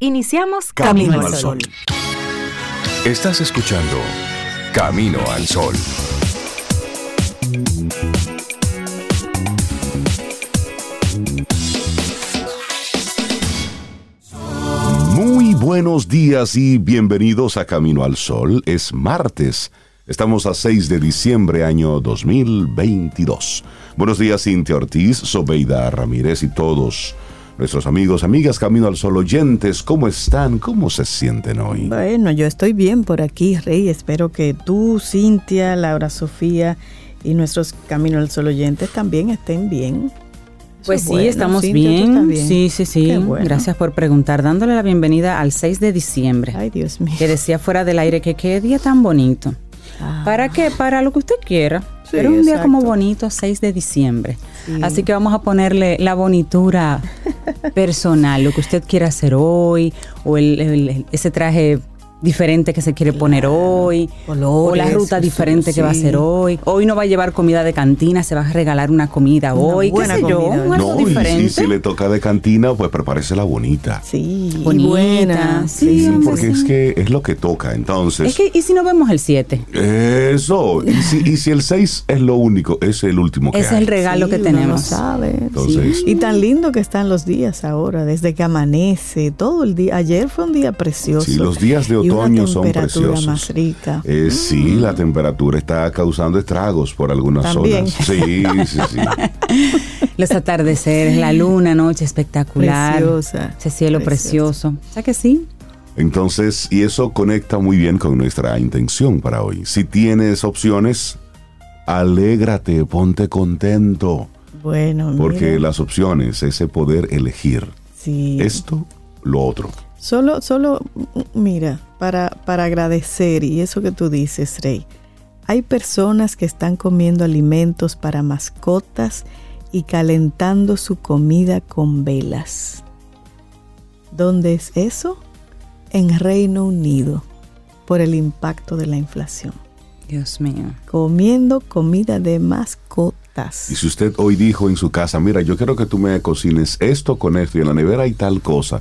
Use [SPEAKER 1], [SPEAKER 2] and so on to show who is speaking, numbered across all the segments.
[SPEAKER 1] Iniciamos Camino, al Sol.
[SPEAKER 2] Estás escuchando Camino al Sol. Muy buenos días y bienvenidos a Camino al Sol. Es martes. Estamos a 6 de diciembre año 2022. Buenos días Cintia Ortiz, Sobeida Ramírez y todos nuestros amigos, amigas Camino al Sol oyentes, ¿cómo están? ¿Cómo se sienten hoy?
[SPEAKER 3] Bueno, yo estoy bien por aquí, Rey. Espero que tú, Cintia, Laura Sofía y nuestros Camino al Sol oyentes también estén bien.
[SPEAKER 4] Pues sí, estamos bien. Sí, sí, sí. Gracias por preguntar. Dándole la bienvenida al 6 de diciembre.
[SPEAKER 3] Ay, Dios mío.
[SPEAKER 4] Que decía fuera del aire que qué día tan bonito. Ah. ¿Para qué? Para lo que usted quiera. Pero un día como bonito, 6 de diciembre. Así que vamos a ponerle la bonitura personal, lo que usted quiera hacer hoy, o el, ese traje diferente que se quiere poner hoy, o la ruta diferente que va a hacer hoy. Hoy no va a llevar comida de cantina, se va a regalar una comida hoy, qué sé yo,
[SPEAKER 2] no, diferente. Y si, le toca de cantina, pues prepárese la bonita.
[SPEAKER 3] Sí, buena.
[SPEAKER 2] Sí, porque es que es lo que toca, entonces.
[SPEAKER 4] Es que, ¿y si no vemos el 7?
[SPEAKER 2] Eso, y si, y si el 6 es lo único, es el último que
[SPEAKER 4] es el regalo que tenemos.
[SPEAKER 3] sabe. Entonces, Y tan lindo que están los días ahora, desde que amanece, todo el día. Ayer fue un día precioso.
[SPEAKER 2] Sí, los días de otoño son preciosos.
[SPEAKER 3] más rica.
[SPEAKER 2] Eh, sí, la temperatura está causando estragos por algunas zonas. Sí, sí, sí.
[SPEAKER 4] Los atardeceres, la luna, noche espectacular. Preciosa. Ese cielo precioso. ¿Sabes que sí?
[SPEAKER 2] Entonces, y eso conecta muy bien con nuestra intención para hoy. Si tienes opciones, alégrate, ponte contento.
[SPEAKER 3] Bueno,
[SPEAKER 2] Porque las opciones, ese poder elegir.
[SPEAKER 3] Sí.
[SPEAKER 2] Esto, lo otro.
[SPEAKER 3] Solo, solo, mira, para, para agradecer, y eso que tú dices, Rey, hay personas que están comiendo alimentos para mascotas y calentando su comida con velas. ¿Dónde es eso? En Reino Unido, por el impacto de la inflación.
[SPEAKER 4] Dios mío.
[SPEAKER 3] Comiendo comida de mascotas.
[SPEAKER 2] Y si usted hoy dijo en su casa, mira, yo quiero que tú me cocines esto con esto y en la nevera hay tal cosa,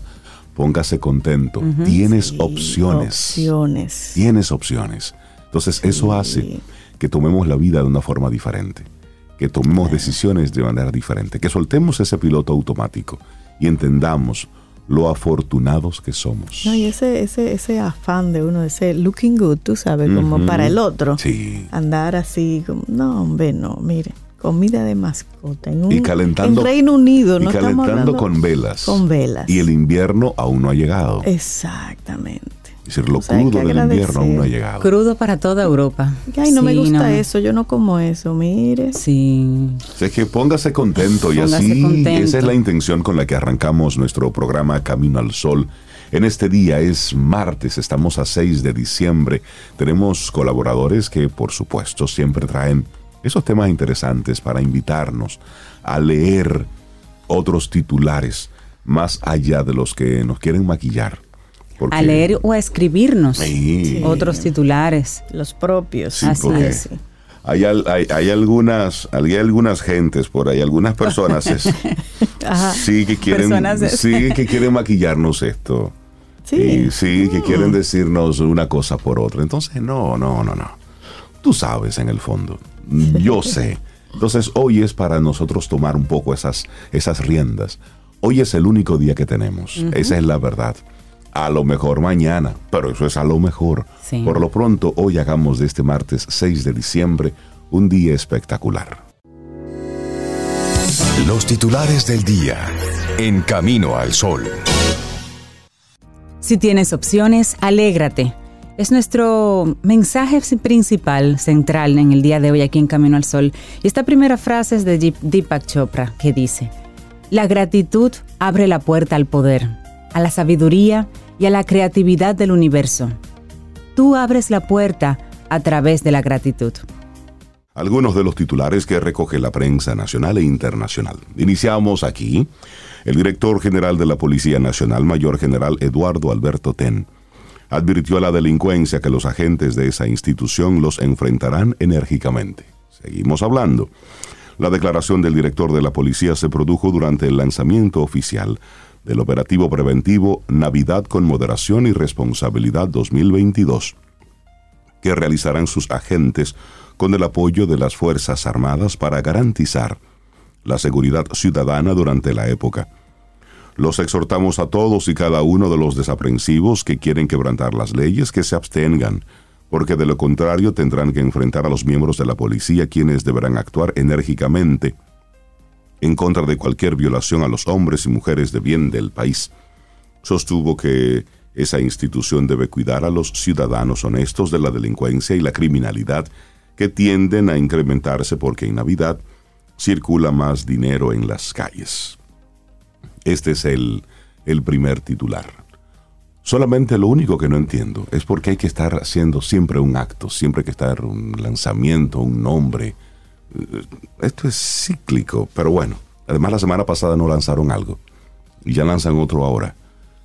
[SPEAKER 2] póngase contento. Tienes opciones.
[SPEAKER 3] Opciones.
[SPEAKER 2] Tienes opciones. Entonces eso hace que tomemos la vida de una forma diferente, que tomemos decisiones de manera diferente, que soltemos ese piloto automático y entendamos lo afortunados que somos.
[SPEAKER 3] No, y ese, ese, ese afán de uno, ese looking good, tú sabes, como para el otro.
[SPEAKER 2] Sí.
[SPEAKER 3] Andar así, como, no, hombre, no, mire comida de mascota en, un,
[SPEAKER 2] y calentando,
[SPEAKER 3] en Reino Unido. No
[SPEAKER 2] y calentando con velas.
[SPEAKER 3] Con velas.
[SPEAKER 2] Y el invierno aún no ha llegado.
[SPEAKER 3] Exactamente.
[SPEAKER 2] Es decir, lo crudo del invierno aún no ha llegado.
[SPEAKER 4] Crudo para toda Europa.
[SPEAKER 3] Ay, no me gusta eso, yo no como eso, mire.
[SPEAKER 4] Sí.
[SPEAKER 2] es que póngase contento y así esa es la intención con la que arrancamos nuestro programa Camino al Sol. En este día es martes, estamos a 6 de diciembre. Tenemos colaboradores que por supuesto siempre traen esos temas interesantes para invitarnos a leer otros titulares más allá de los que nos quieren maquillar.
[SPEAKER 4] a leer o a escribirnos otros titulares.
[SPEAKER 3] Los propios.
[SPEAKER 4] Así es.
[SPEAKER 2] Hay, hay, algunas, hay algunas gentes por ahí, algunas personas sí que quieren, sí que quieren maquillarnos esto. Sí. sí, que quieren mm. decirnos una cosa por otra. Entonces, no, no, no, no. Tú sabes en el fondo. Yo sé. Entonces hoy es para nosotros tomar un poco esas, esas riendas. Hoy es el único día que tenemos. Esa es la verdad. A lo mejor mañana, pero eso es a lo mejor. Por lo pronto, hoy hagamos de este martes 6 de diciembre un día espectacular. Los titulares del día en Camino al Sol.
[SPEAKER 4] Si tienes opciones, alégrate es nuestro mensaje principal, central en el día de hoy aquí en Camino al Sol. Y esta primera frase es de Deepak Chopra, que dice, La gratitud abre la puerta al poder, a la sabiduría y a la creatividad del universo. Tú abres la puerta a través de la gratitud.
[SPEAKER 2] Algunos de los titulares que recoge la prensa nacional e internacional. Iniciamos aquí. El director general de la Policía Nacional, Mayor General Eduardo Alberto Ten, advirtió a la delincuencia que los agentes de esa institución los enfrentarán enérgicamente. Seguimos hablando. La declaración del director de la policía se produjo durante el lanzamiento oficial del operativo preventivo Navidad con Moderación y Responsabilidad 2022, que realizarán sus agentes con el apoyo de las Fuerzas Armadas para garantizar la seguridad ciudadana durante la época. Los exhortamos a todos y cada uno de los desaprensivos que quieren quebrantar las leyes que se abstengan, porque de lo contrario tendrán que enfrentar a los miembros de la policía quienes deberán actuar enérgicamente en contra de cualquier violación a los hombres y mujeres de bien del país. Sostuvo que esa institución debe cuidar a los ciudadanos honestos de la delincuencia y la criminalidad que tienden a incrementarse porque en Navidad circula más dinero en las calles. Este es el, el primer titular. Solamente lo único que no entiendo es por qué hay que estar haciendo siempre un acto, siempre hay que estar un lanzamiento, un nombre, esto es cíclico, pero bueno. Además, la semana pasada no lanzaron algo y ya lanzan otro ahora.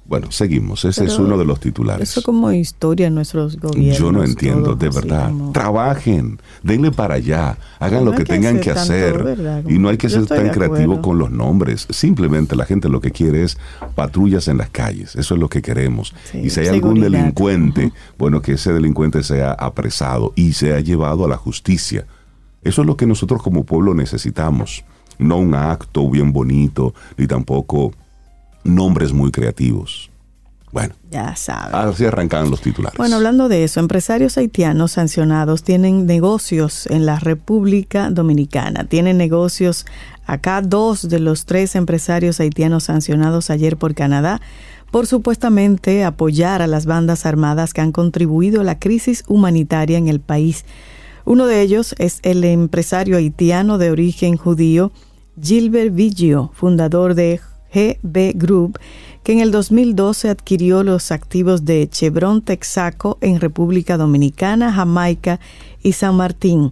[SPEAKER 2] Bueno, seguimos. Ese es uno de los titulares.
[SPEAKER 3] Eso como historia en nuestros gobiernos.
[SPEAKER 2] Yo no entiendo, de verdad. Trabajen, denle para allá, hagan lo que, tengan que hacer. y no hay que ser tan creativo con los nombres. Simplemente la gente lo que quiere es patrullas en las calles. Eso es lo que queremos. y si hay algún delincuente, bueno, que ese delincuente sea apresado y sea llevado a la justicia eso es lo que nosotros como pueblo necesitamos. No un acto bien bonito, ni tampoco nombres muy creativos. Bueno,
[SPEAKER 3] ya saben.
[SPEAKER 2] Así arrancan los titulares.
[SPEAKER 3] Bueno, hablando de eso, empresarios haitianos sancionados tienen negocios en la República Dominicana. Tienen negocios acá dos de los tres empresarios haitianos sancionados ayer por Canadá por supuestamente apoyar a las bandas armadas que han contribuido a la crisis humanitaria en el país. Uno de ellos es el empresario haitiano de origen judío Gilbert Vigio, fundador de GB Group, que en el 2012 adquirió los activos de Chevron Texaco en República Dominicana, Jamaica y San Martín.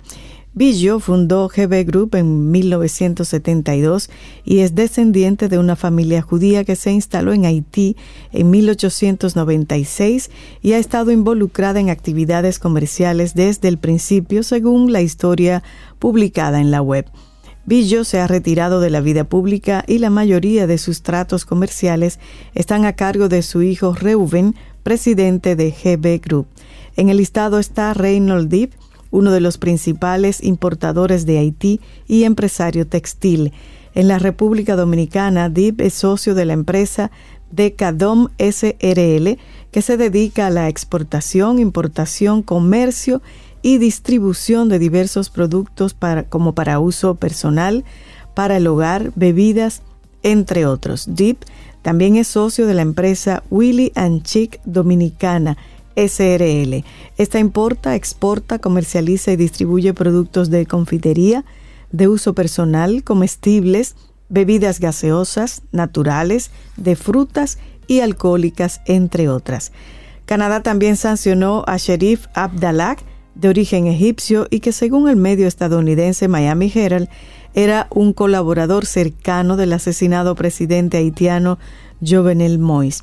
[SPEAKER 3] Biggio fundó GB Group en 1972 y es descendiente de una familia judía que se instaló en Haití en 1896 y ha estado involucrada en actividades comerciales desde el principio, según la historia publicada en la web. Biggio se ha retirado de la vida pública y la mayoría de sus tratos comerciales están a cargo de su hijo Reuven, presidente de GB Group. En el listado está Reynold Deep, uno de los principales importadores de Haití y empresario textil. En la República Dominicana, DIP es socio de la empresa Decadom SRL, que se dedica a la exportación, importación, comercio y distribución de diversos productos como para uso personal, para el hogar, bebidas, entre otros. DIP también es socio de la empresa Willy and Chick Dominicana, SRL. Esta importa, exporta, comercializa y distribuye productos de confitería, de uso personal, comestibles, bebidas gaseosas, naturales, de frutas y alcohólicas, entre otras. Canadá también sancionó a Sherif Abdallah, de origen egipcio y que según el medio estadounidense Miami Herald era un colaborador cercano del asesinado presidente haitiano Jovenel Moïse.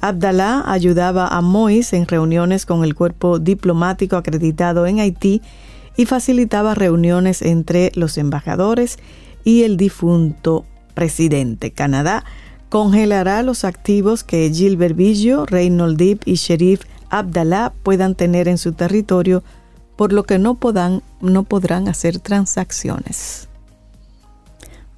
[SPEAKER 3] Abdallah ayudaba a Mois en reuniones con el cuerpo diplomático acreditado en Haití y facilitaba reuniones entre los embajadores y el difunto presidente. Canadá congelará los activos que Gilbert Biggio, Reynold Deep y Sheriff Abdallah puedan tener en su territorio, por lo que no, no podrán hacer transacciones.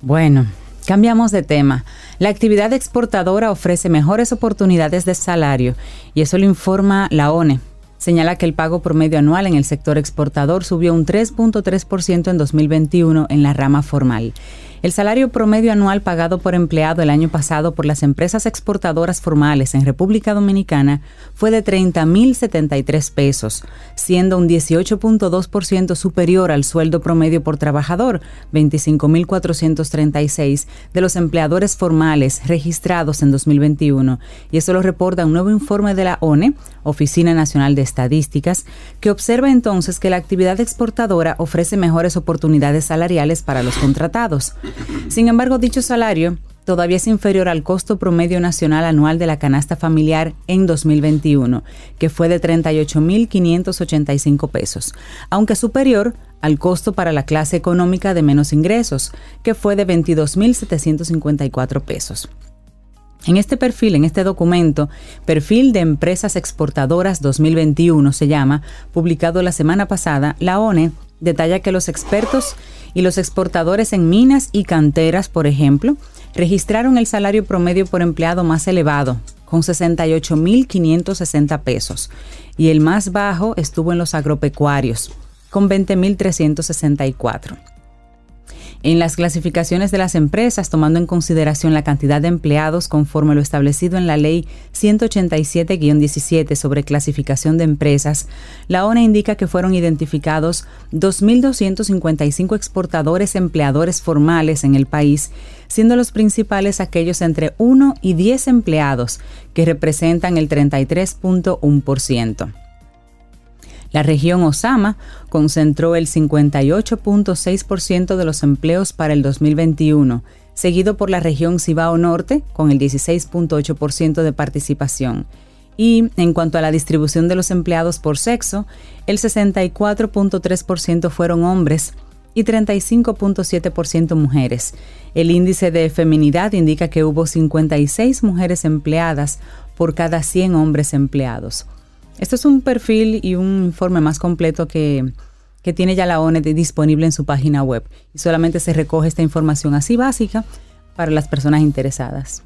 [SPEAKER 4] Bueno, cambiamos de tema. La actividad exportadora ofrece mejores oportunidades de salario y eso lo informa la ONE. Señala que el pago promedio anual en el sector exportador subió un 3.3% en 2021 en la rama formal el salario promedio anual pagado por empleado el año pasado por las empresas exportadoras formales en República Dominicana fue de 30.073 pesos, siendo un 18.2% superior al sueldo promedio por trabajador, 25.436, de los empleadores formales registrados en 2021. Y eso lo reporta un nuevo informe de la ONE, Oficina Nacional de Estadísticas, que observa entonces que la actividad exportadora ofrece mejores oportunidades salariales para los contratados. Sin embargo, dicho salario todavía es inferior al costo promedio nacional anual de la canasta familiar en 2021, que fue de 38.585 pesos, aunque superior al costo para la clase económica de menos ingresos, que fue de 22.754 pesos. En este perfil, en este documento, Perfil de Empresas Exportadoras 2021 se llama, publicado la semana pasada, la ONE detalla que los expertos y los exportadores en minas y canteras, por ejemplo, registraron el salario promedio por empleado más elevado, con 68.560 pesos, y el más bajo estuvo en los agropecuarios, con 20.364. En las clasificaciones de las empresas, tomando en consideración la cantidad de empleados conforme lo establecido en la Ley 187-17 sobre clasificación de empresas, la ONE indica que fueron identificados 2.255 exportadores empleadores formales en el país, siendo los principales aquellos entre 1 y 10 empleados, que representan el 33.1%. La región Osama concentró el 58.6% de los empleos para el 2021, seguido por la región Cibao Norte con el 16.8% de participación. Y en cuanto a la distribución de los empleados por sexo, el 64.3% fueron hombres y 35.7% mujeres. El índice de feminidad indica que hubo 56 mujeres empleadas por cada 100 hombres empleados. Esto es un perfil y un informe más completo que, tiene ya la ONE disponible en su página web y solamente se recoge esta información así básica para las personas interesadas.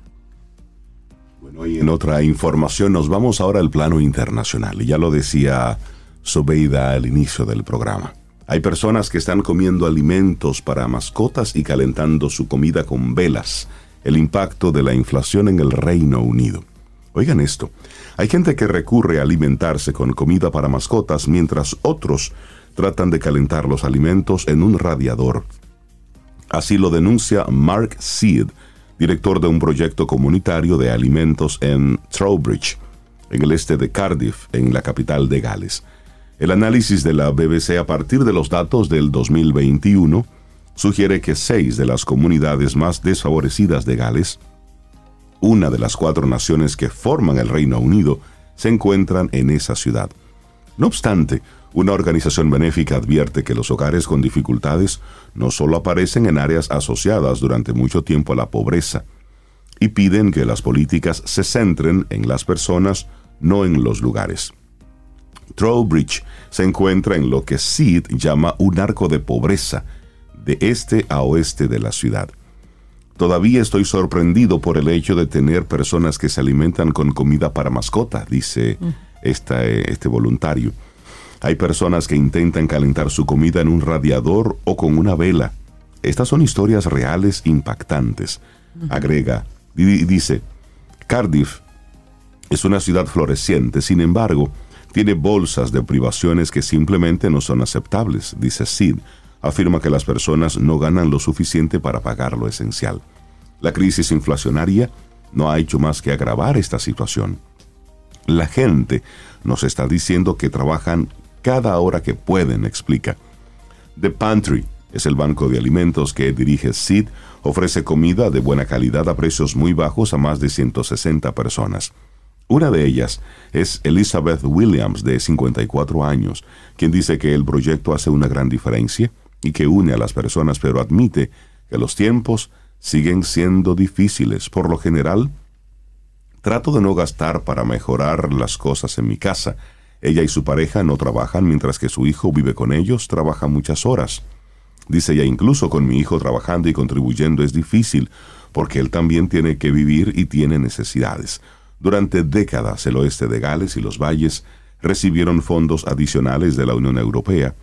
[SPEAKER 2] Bueno, y en otra información nos vamos ahora al plano internacional y ya lo decía Sobeida al inicio del programa. Hay personas que están comiendo alimentos para mascotas y calentando su comida con velas. El impacto de la inflación en el Reino Unido. Oigan esto, hay gente que recurre a alimentarse con comida para mascotas mientras otros tratan de calentar los alimentos en un radiador. Así lo denuncia Mark Seed, director de un proyecto comunitario de alimentos en Trowbridge, en el este de Cardiff, en la capital de Gales. El análisis de la BBC a partir de los datos del 2021 sugiere que seis de las comunidades más desfavorecidas de Gales una de las cuatro naciones que forman el Reino Unido, se encuentran en esa ciudad. No obstante, una organización benéfica advierte que los hogares con dificultades no solo aparecen en áreas asociadas durante mucho tiempo a la pobreza, y piden que las políticas se centren en las personas, no en los lugares. Trowbridge se encuentra en lo que Sid llama un arco de pobreza, de este a oeste de la ciudad. Todavía estoy sorprendido por el hecho de tener personas que se alimentan con comida para mascota, dice mm. este voluntario. Hay personas que intentan calentar su comida en un radiador o con una vela. Estas son historias reales impactantes. Agrega, y dice, Cardiff es una ciudad floreciente, sin embargo, tiene bolsas de privaciones que simplemente no son aceptables, dice Sid. Afirma que las personas no ganan lo suficiente para pagar lo esencial. La crisis inflacionaria no ha hecho más que agravar esta situación. La gente nos está diciendo que trabajan cada hora que pueden, explica. The Pantry es el banco de alimentos que dirige Sid, ofrece comida de buena calidad a precios muy bajos a más de 160 personas. Una de ellas es Elizabeth Williams, de 54 años, quien dice que el proyecto hace una gran diferencia y que une a las personas, pero admite que los tiempos siguen siendo difíciles. Por lo general, trato de no gastar para mejorar las cosas en mi casa. Ella y su pareja no trabajan mientras que su hijo vive con ellos, trabaja muchas horas. Dice ella, incluso con mi hijo trabajando y contribuyendo es difícil, porque él también tiene que vivir y tiene necesidades. Durante décadas el oeste de Gales y los valles recibieron fondos adicionales de la Unión Europea,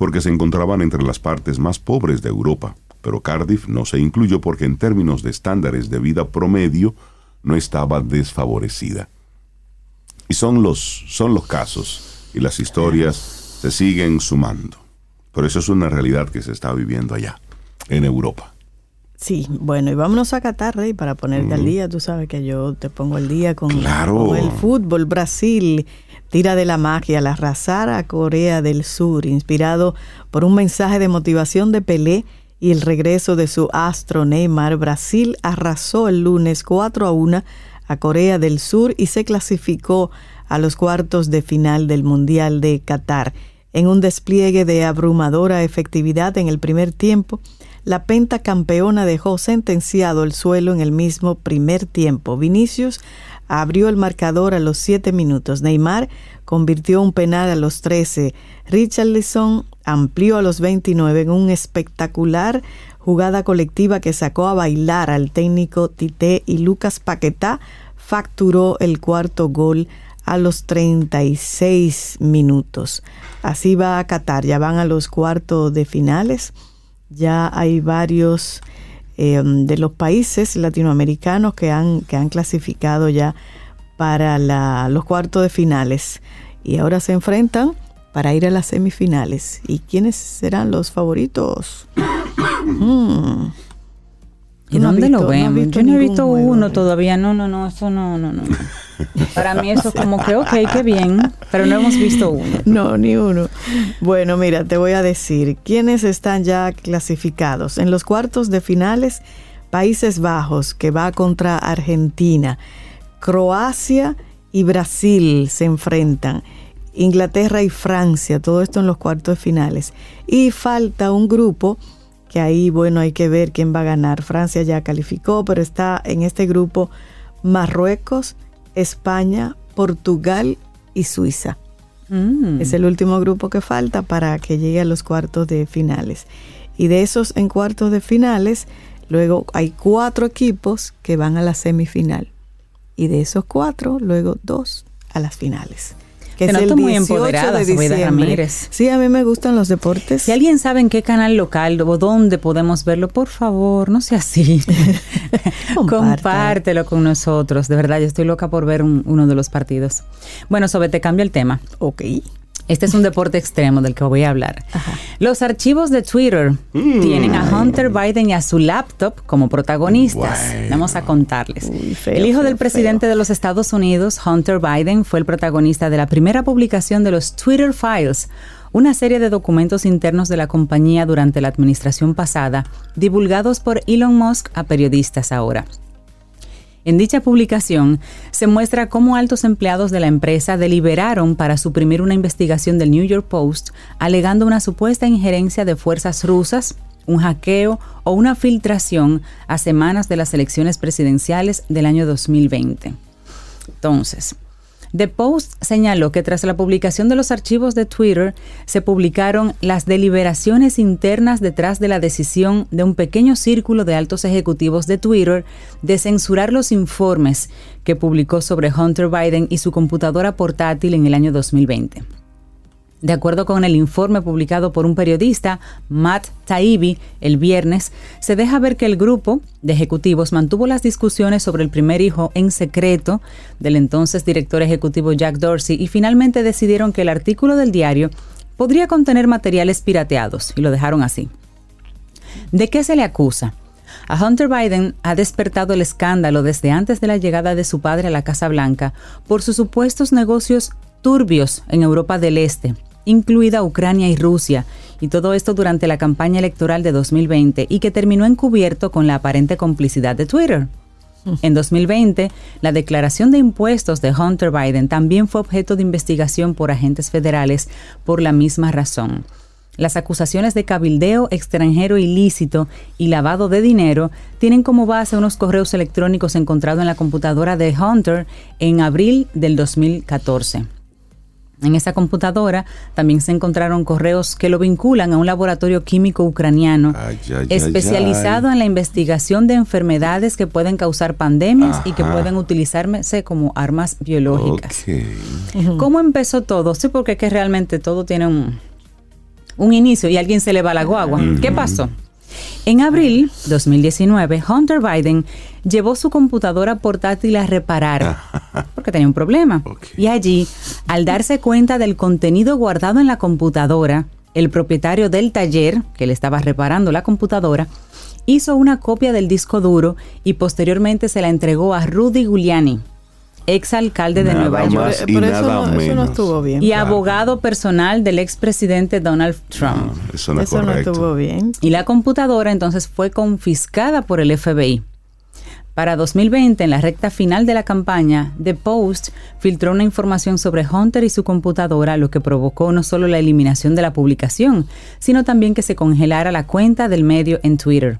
[SPEAKER 2] porque se encontraban entre las partes más pobres de Europa pero Cardiff no se incluyó porque en términos de estándares de vida promedio no estaba desfavorecida. Y son los, son los casos y las historias se siguen sumando. Pero eso es una realidad que se está viviendo allá, en Europa.
[SPEAKER 3] Sí, bueno, y vámonos a Qatar, Rey, para ponerte al día. Tú sabes que yo te pongo al día con, con, el fútbol. Brasil tira de la magia al arrasar a Corea del Sur, inspirado por un mensaje de motivación de Pelé y el regreso de su astro Neymar, Brasil arrasó el lunes 4 a 1 a Corea del Sur y se clasificó a los cuartos de final del Mundial de Qatar. En un despliegue de abrumadora efectividad en el primer tiempo, la pentacampeona dejó sentenciado el suelo en el mismo primer tiempo. Vinicius abrió el marcador a los 7 minutos. Neymar convirtió un penal a los 13. Richarlison amplió a los 29 en un espectacular jugada colectiva que sacó a bailar al técnico Tite y Lucas Paquetá facturó el cuarto gol a los 36 minutos. Así va a Qatar, ya van a los cuartos de finales. Ya hay varios Em, de los países latinoamericanos que han, que han clasificado ya para los cuartos de finales y ahora se enfrentan para ir a las semifinales. ¿Y quiénes serán los favoritos?
[SPEAKER 4] Hmm. ¿Y dónde lo ven? Yo no he visto uno todavía. No, no, no, eso no, no, no. Para mí eso es como que, ok, qué bien, pero no hemos visto uno.
[SPEAKER 3] No, ni uno. Bueno, mira, te voy a decir, ¿quiénes están ya clasificados? En los cuartos de finales, Países Bajos, que va contra Argentina, Croacia y Brasil se enfrentan. Inglaterra y Francia, todo esto en los cuartos de finales. Y falta un grupo que ahí, bueno, hay que ver quién va a ganar. Francia ya calificó, pero está en este grupo Marruecos, España, Portugal y Suiza. Mm. Es el último grupo que falta para que llegue a los cuartos de finales. Y de esos en cuartos de finales, luego hay cuatro equipos que van a la semifinal. Y de esos cuatro, luego dos a las finales
[SPEAKER 4] que es el muy empoderada, de
[SPEAKER 3] Ramírez. Sí, a mí me gustan los deportes.
[SPEAKER 4] Si alguien sabe en qué canal local o dónde podemos verlo, por favor, no sea así. Compártelo con nosotros. De verdad, yo estoy loca por ver uno de los partidos. Bueno, Sobe, te cambio el tema.
[SPEAKER 3] Ok.
[SPEAKER 4] Este es un deporte extremo del que voy a hablar. Los archivos de Twitter mm. tienen a Hunter Biden y a su laptop como protagonistas. Vamos a contarles. el hijo del presidente de los Estados Unidos, Hunter Biden, fue el protagonista de la primera publicación de los Twitter Files, una serie de documentos internos de la compañía durante la administración pasada, divulgados por Elon Musk a periodistas ahora. En dicha publicación se muestra cómo altos empleados de la empresa deliberaron para suprimir una investigación del New York Post alegando una supuesta injerencia de fuerzas rusas, un hackeo o una filtración a semanas de las elecciones presidenciales del año 2020. Entonces, The Post señaló que tras la publicación de los archivos de Twitter se publicaron las deliberaciones internas detrás de la decisión de un pequeño círculo de altos ejecutivos de Twitter de censurar los informes que publicó sobre Hunter Biden y su computadora portátil en el año 2020. De acuerdo con el informe publicado por un periodista, Matt Taibbi, el viernes, se deja ver que el grupo de ejecutivos mantuvo las discusiones sobre el primer hijo en secreto del entonces director ejecutivo Jack Dorsey y finalmente decidieron que el artículo del diario podría contener materiales pirateados y lo dejaron así. ¿De qué se le acusa? A Hunter Biden ha despertado el escándalo desde antes de la llegada de su padre a la Casa Blanca por sus supuestos negocios turbios en Europa del Este, incluida Ucrania y Rusia, y todo esto durante la campaña electoral de 2020 y que terminó encubierto con la aparente complicidad de Twitter. Mm. En 2020, la declaración de impuestos de Hunter Biden también fue objeto de investigación por agentes federales por la misma razón. Las acusaciones de cabildeo extranjero ilícito y lavado de dinero tienen como base unos correos electrónicos encontrados en la computadora de Hunter en abril del 2014. En esa computadora también se encontraron correos que lo vinculan a un laboratorio químico ucraniano especializado en la investigación de enfermedades que pueden causar pandemias y que pueden utilizarse como armas biológicas. ¿Cómo empezó todo? Sí, porque es que realmente todo tiene un, un inicio y a alguien se le va la guagua. ¿Qué pasó? En abril 2019, Hunter Biden llevó su computadora portátil a reparar porque tenía un problema. Y allí, al darse cuenta del contenido guardado en la computadora, el propietario del taller que le estaba reparando la computadora hizo una copia del disco duro y posteriormente se la entregó a Rudy Giuliani, ex alcalde de Nueva York.
[SPEAKER 2] Y, eso, no, estuvo
[SPEAKER 4] bien. Y abogado personal del expresidente Donald Trump.
[SPEAKER 2] eso no, estuvo
[SPEAKER 3] bien.
[SPEAKER 4] Y la computadora entonces fue confiscada por el FBI. Para 2020, en la recta final de la campaña, The Post filtró una información sobre Hunter y su computadora, lo que provocó no solo la eliminación de la publicación, sino también que se congelara la cuenta del medio en Twitter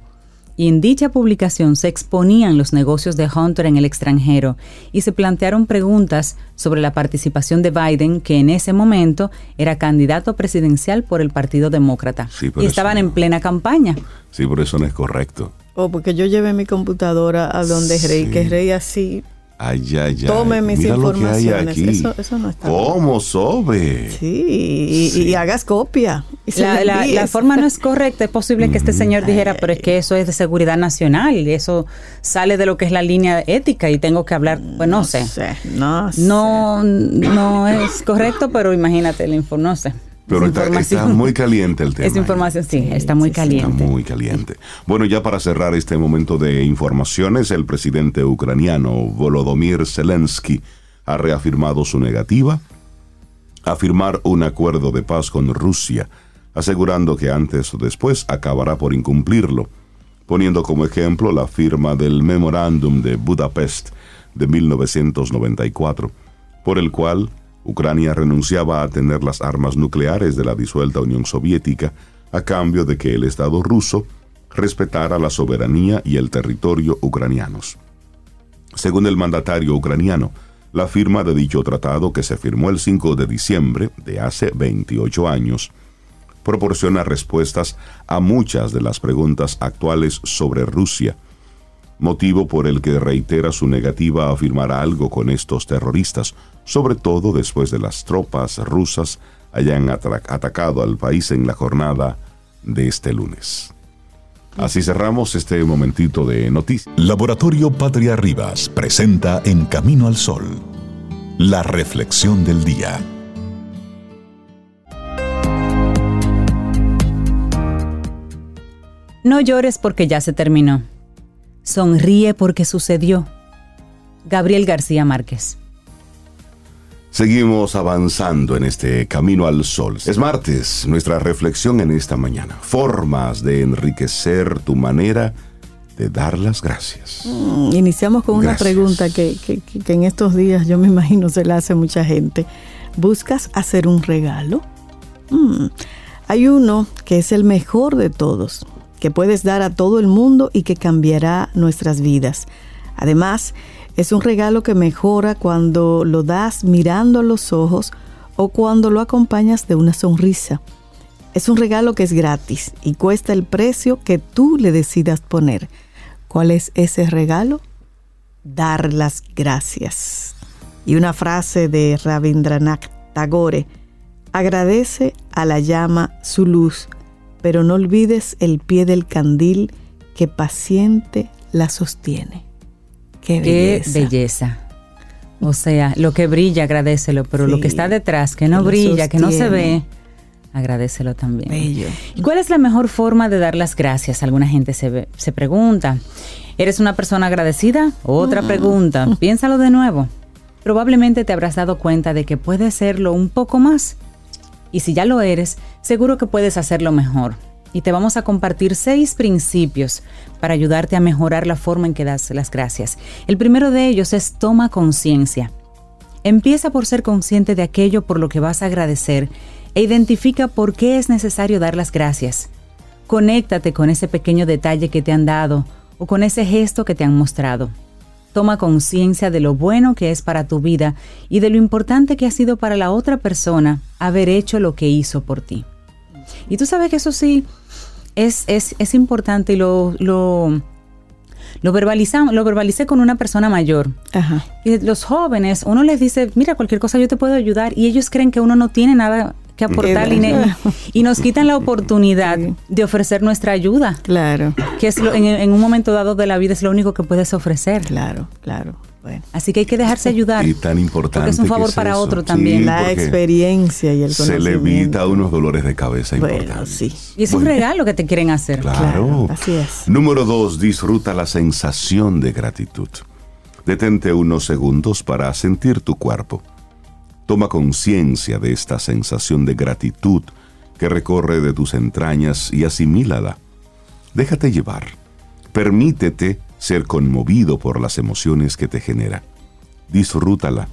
[SPEAKER 4] y en dicha publicación se exponían los negocios de Hunter en el extranjero y se plantearon preguntas sobre la participación de Biden, que en ese momento era candidato presidencial por el Partido Demócrata. y estaban en plena campaña.
[SPEAKER 2] Sí, por eso no es correcto.
[SPEAKER 3] Oh, porque yo llevé mi computadora a donde Rey, que Rey así
[SPEAKER 2] Ay, ay, ay.
[SPEAKER 3] Tome mis informaciones. Eso, eso, no está
[SPEAKER 2] ¿Cómo sobe?
[SPEAKER 3] Sí, y, hagas copia.
[SPEAKER 4] la, forma no es correcta. Es posible que este señor dijera, pero es que eso es de seguridad nacional. y Eso sale de lo que es la línea ética y tengo que hablar. Pues no, sé.
[SPEAKER 3] No, sé.
[SPEAKER 4] no, no es correcto, pero imagínate, el info, no sé.
[SPEAKER 2] Pero está, muy caliente el tema.
[SPEAKER 4] Esa información, sí, está muy caliente.
[SPEAKER 2] Está muy caliente. Bueno, ya para cerrar este momento de informaciones, el presidente ucraniano Volodymyr Zelensky ha reafirmado su negativa a firmar un acuerdo de paz con Rusia, asegurando que antes o después acabará por incumplirlo, poniendo como ejemplo la firma del Memorándum de Budapest de 1994, por el cual Ucrania renunciaba a tener las armas nucleares de la disuelta Unión Soviética a cambio de que el Estado ruso respetara la soberanía y el territorio ucranianos. Según el mandatario ucraniano, la firma de dicho tratado, que se firmó el 5 de diciembre de hace 28 años, proporciona respuestas a muchas de las preguntas actuales sobre Rusia, motivo por el que reitera su negativa a firmar algo con estos terroristas, sobre todo después de las tropas rusas hayan atacado al país en la jornada de este lunes. Así cerramos este momentito de noticias.
[SPEAKER 5] Laboratorio Patria Rivas presenta En Camino al Sol, la reflexión del día.
[SPEAKER 4] No llores porque ya se terminó. Sonríe porque sucedió. Gabriel García Márquez.
[SPEAKER 2] Seguimos avanzando en este camino al sol. Es martes, nuestra reflexión en esta mañana. Formas de enriquecer tu manera de dar las gracias.
[SPEAKER 3] Mm, iniciamos con una pregunta que, en estos días yo me imagino se la hace mucha gente. ¿Buscas hacer un regalo? Mm, hay uno que es el mejor de todos, que puedes dar a todo el mundo y que cambiará nuestras vidas. Además, es un regalo que mejora cuando lo das mirando a los ojos o cuando lo acompañas de una sonrisa. Es un regalo que es gratis y cuesta el precio que tú le decidas poner. ¿Cuál es ese regalo? Dar las gracias. Y una frase de Rabindranath Tagore, agradece a la llama su luz, pero no olvides el pie del candil que paciente la sostiene. Qué
[SPEAKER 4] belleza. O sea, lo que brilla, agradecelo, pero lo que está detrás, que no brilla, que no se ve, agradecelo también.
[SPEAKER 3] Bello.
[SPEAKER 4] ¿Y cuál es la mejor forma de dar las gracias? Alguna gente se, se pregunta. ¿Eres una persona agradecida? Otra mm. pregunta. Piénsalo de nuevo. Probablemente te habrás dado cuenta de que puedes serlo un poco más. Y si ya lo eres, seguro que puedes hacerlo mejor y te vamos a compartir seis principios para ayudarte a mejorar la forma en que das las gracias. El primero de ellos es toma conciencia. Empieza por ser consciente de aquello por lo que vas a agradecer e identifica por qué es necesario dar las gracias. Conéctate con ese pequeño detalle que te han dado o con ese gesto que te han mostrado. Toma conciencia de lo bueno que es para tu vida y de lo importante que ha sido para la otra persona haber hecho lo que hizo por ti. Y tú sabes que eso sí es, es, es importante y lo, lo, lo, verbalizamos, lo verbalicé con una persona mayor. Ajá. Y los jóvenes, uno les dice, mira, cualquier cosa yo te puedo ayudar y ellos creen que uno no tiene nada que aportar y, nos quitan la oportunidad de ofrecer nuestra ayuda.
[SPEAKER 3] Claro.
[SPEAKER 4] Que es en, en, un momento dado de la vida es lo único que puedes ofrecer.
[SPEAKER 3] Claro, claro.
[SPEAKER 4] Así que hay que dejarse ayudar.
[SPEAKER 2] Y tan importante.
[SPEAKER 4] Porque es un favor para otro también.
[SPEAKER 3] la experiencia y el conocimiento.
[SPEAKER 2] Se le evita unos dolores de cabeza importantes.
[SPEAKER 3] Sí.
[SPEAKER 4] Y es un regalo que te quieren hacer.
[SPEAKER 2] Claro.
[SPEAKER 3] Así es.
[SPEAKER 2] Número dos, disfruta la sensación de gratitud. Detente unos segundos para sentir tu cuerpo. Toma conciencia de esta sensación de gratitud que recorre de tus entrañas y asimílala. Déjate llevar. Permítete ser conmovido por las emociones que te genera. Disfrútala.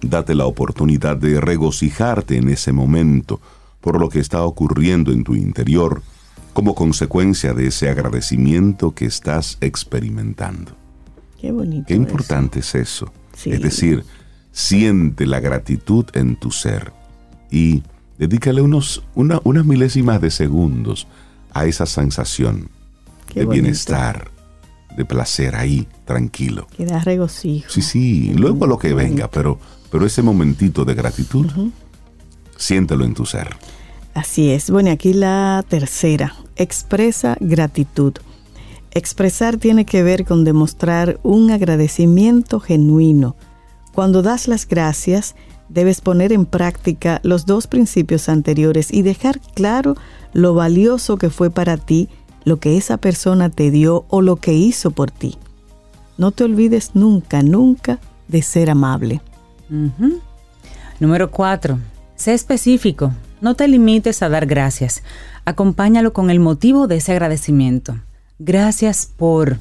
[SPEAKER 2] Date la oportunidad de regocijarte en ese momento por lo que está ocurriendo en tu interior como consecuencia de ese agradecimiento que estás experimentando.
[SPEAKER 3] Qué bonito.
[SPEAKER 2] Qué importante es eso. Es decir, siente la gratitud en tu ser y dedícale unos, unas milésimas de segundos a esa sensación de bienestar, de placer ahí, tranquilo.
[SPEAKER 3] Que da regocijo.
[SPEAKER 2] Sí, sí, luego lo que venga, pero, pero ese momentito de gratitud, siéntelo en tu ser.
[SPEAKER 3] Así es. Bueno, aquí la tercera, expresa gratitud. Expresar tiene que ver con demostrar un agradecimiento genuino. Cuando das las gracias, debes poner en práctica los dos principios anteriores y dejar claro lo valioso que fue para ti lo que esa persona te dio o lo que hizo por ti. No te olvides nunca, nunca de ser amable.
[SPEAKER 4] Número 4. Sé específico. No te limites a dar gracias. Acompáñalo con el motivo de ese agradecimiento. Gracias por,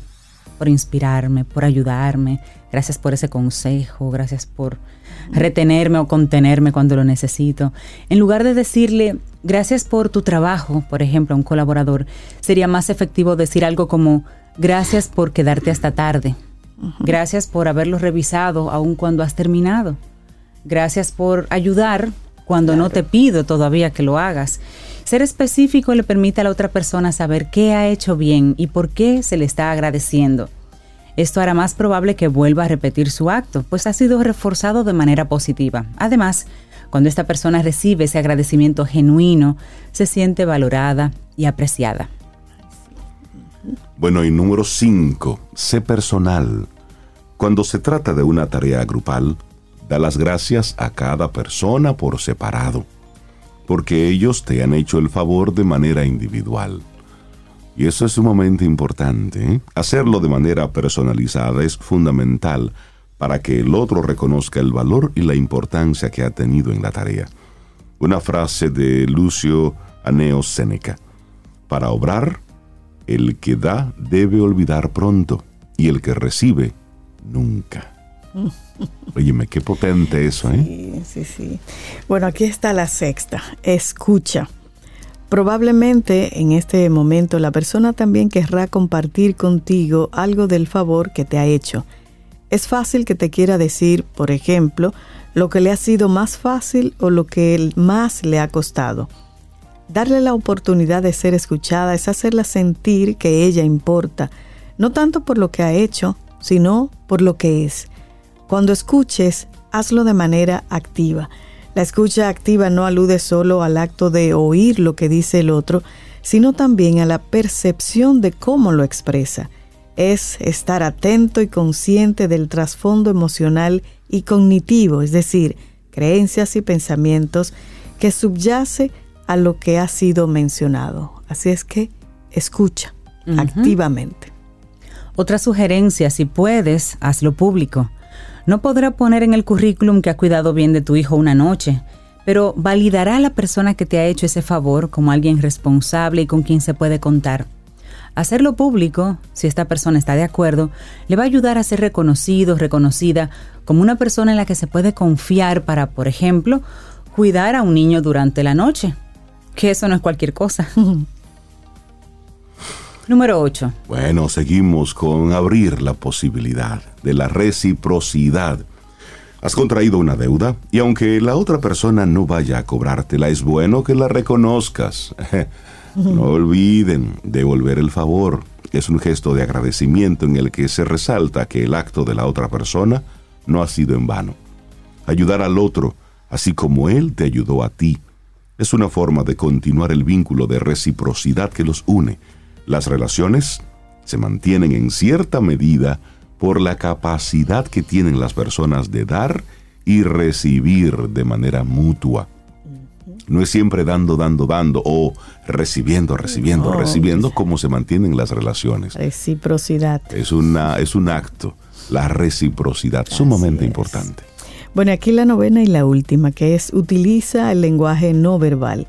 [SPEAKER 4] por inspirarme, por ayudarme. Gracias por ese consejo. Gracias por retenerme o contenerme cuando lo necesito. En lugar de decirle, gracias por tu trabajo, por ejemplo, a un colaborador, sería más efectivo decir algo como, gracias por quedarte hasta tarde. Gracias por haberlo revisado aun cuando has terminado. Gracias por ayudar cuando no te pido todavía que lo hagas. Ser específico le permite a la otra persona saber qué ha hecho bien y por qué se le está agradeciendo. Esto hará más probable que vuelva a repetir su acto, pues ha sido reforzado de manera positiva. Además, cuando esta persona recibe ese agradecimiento genuino, se siente valorada y apreciada.
[SPEAKER 2] Bueno, y número 5, sé personal. Cuando se trata de una tarea grupal, da las gracias a cada persona por separado, porque ellos te han hecho el favor de manera individual. Y eso es sumamente importante. ¿eh? Hacerlo de manera personalizada es fundamental para que el otro reconozca el valor y la importancia que ha tenido en la tarea. Una frase de Lucio Aneo Séneca. Para obrar, el que da debe olvidar pronto y el que recibe nunca. Óyeme, qué potente eso,
[SPEAKER 3] ¿eh? Sí, sí, sí. Bueno, aquí está la sexta. Escucha. Probablemente en este momento la persona también querrá compartir contigo algo del favor que te ha hecho. Es fácil que te quiera decir, por ejemplo, lo que le ha sido más fácil o lo que más le ha costado. Darle la oportunidad de ser escuchada es hacerla sentir que ella importa, no tanto por lo que ha hecho, sino por lo que es. Cuando escuches, hazlo de manera activa. La escucha activa no alude solo al acto de oír lo que dice el otro, sino también a la percepción de cómo lo expresa. Es estar atento y consciente del trasfondo emocional y cognitivo, es decir, creencias y pensamientos que subyace a lo que ha sido mencionado. Así es que escucha activamente.
[SPEAKER 4] Otra sugerencia, si puedes, hazlo público. No podrá poner en el currículum que ha cuidado bien de tu hijo una noche, pero validará a la persona que te ha hecho ese favor como alguien responsable y con quien se puede contar. Hacerlo público, si esta persona está de acuerdo, le va a ayudar a ser reconocido, reconocida como una persona en la que se puede confiar para, por ejemplo, cuidar a un niño durante la noche, que eso no es cualquier cosa. Número 8.
[SPEAKER 2] Bueno, seguimos con abrir la posibilidad de la reciprocidad. Has contraído una deuda y aunque la otra persona no vaya a cobrártela, es bueno que la reconozcas. no olviden devolver el favor. Es un gesto de agradecimiento en el que se resalta que el acto de la otra persona no ha sido en vano. Ayudar al otro, así como él te ayudó a ti, es una forma de continuar el vínculo de reciprocidad que los une las relaciones se mantienen en cierta medida por la capacidad que tienen las personas de dar y recibir de manera mutua. No es siempre dando, dando, dando o recibiendo, recibiendo, recibiendo como se mantienen las relaciones.
[SPEAKER 3] Reciprocidad.
[SPEAKER 2] Es, una, es un acto, la reciprocidad, sumamente importante.
[SPEAKER 3] Bueno, aquí la novena y la última, que es utiliza el lenguaje no verbal.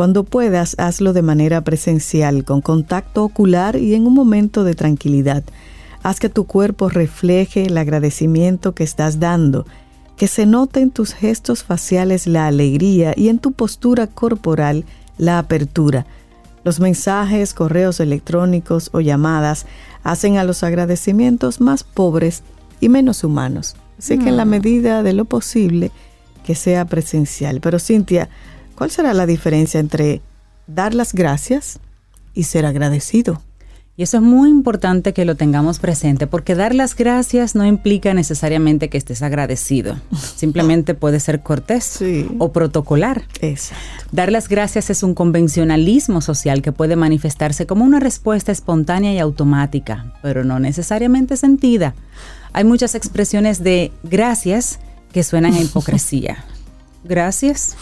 [SPEAKER 3] Cuando puedas, hazlo de manera presencial, con contacto ocular y en un momento de tranquilidad. Haz que tu cuerpo refleje el agradecimiento que estás dando, que se note en tus gestos faciales la alegría y en tu postura corporal la apertura. Los mensajes, correos electrónicos o llamadas hacen a los agradecimientos más pobres y menos humanos. Así que en la mm. medida de lo posible que sea presencial. Pero Cintia, ¿cuál será la diferencia entre dar las gracias y ser agradecido?
[SPEAKER 4] Y eso es muy importante que lo tengamos presente, porque dar las gracias no implica necesariamente que estés agradecido. Simplemente puede ser cortés o protocolar. Dar las gracias es un convencionalismo social que puede manifestarse como una respuesta espontánea y automática, pero no necesariamente sentida. Hay muchas expresiones de gracias que suenan a hipocresía. Gracias.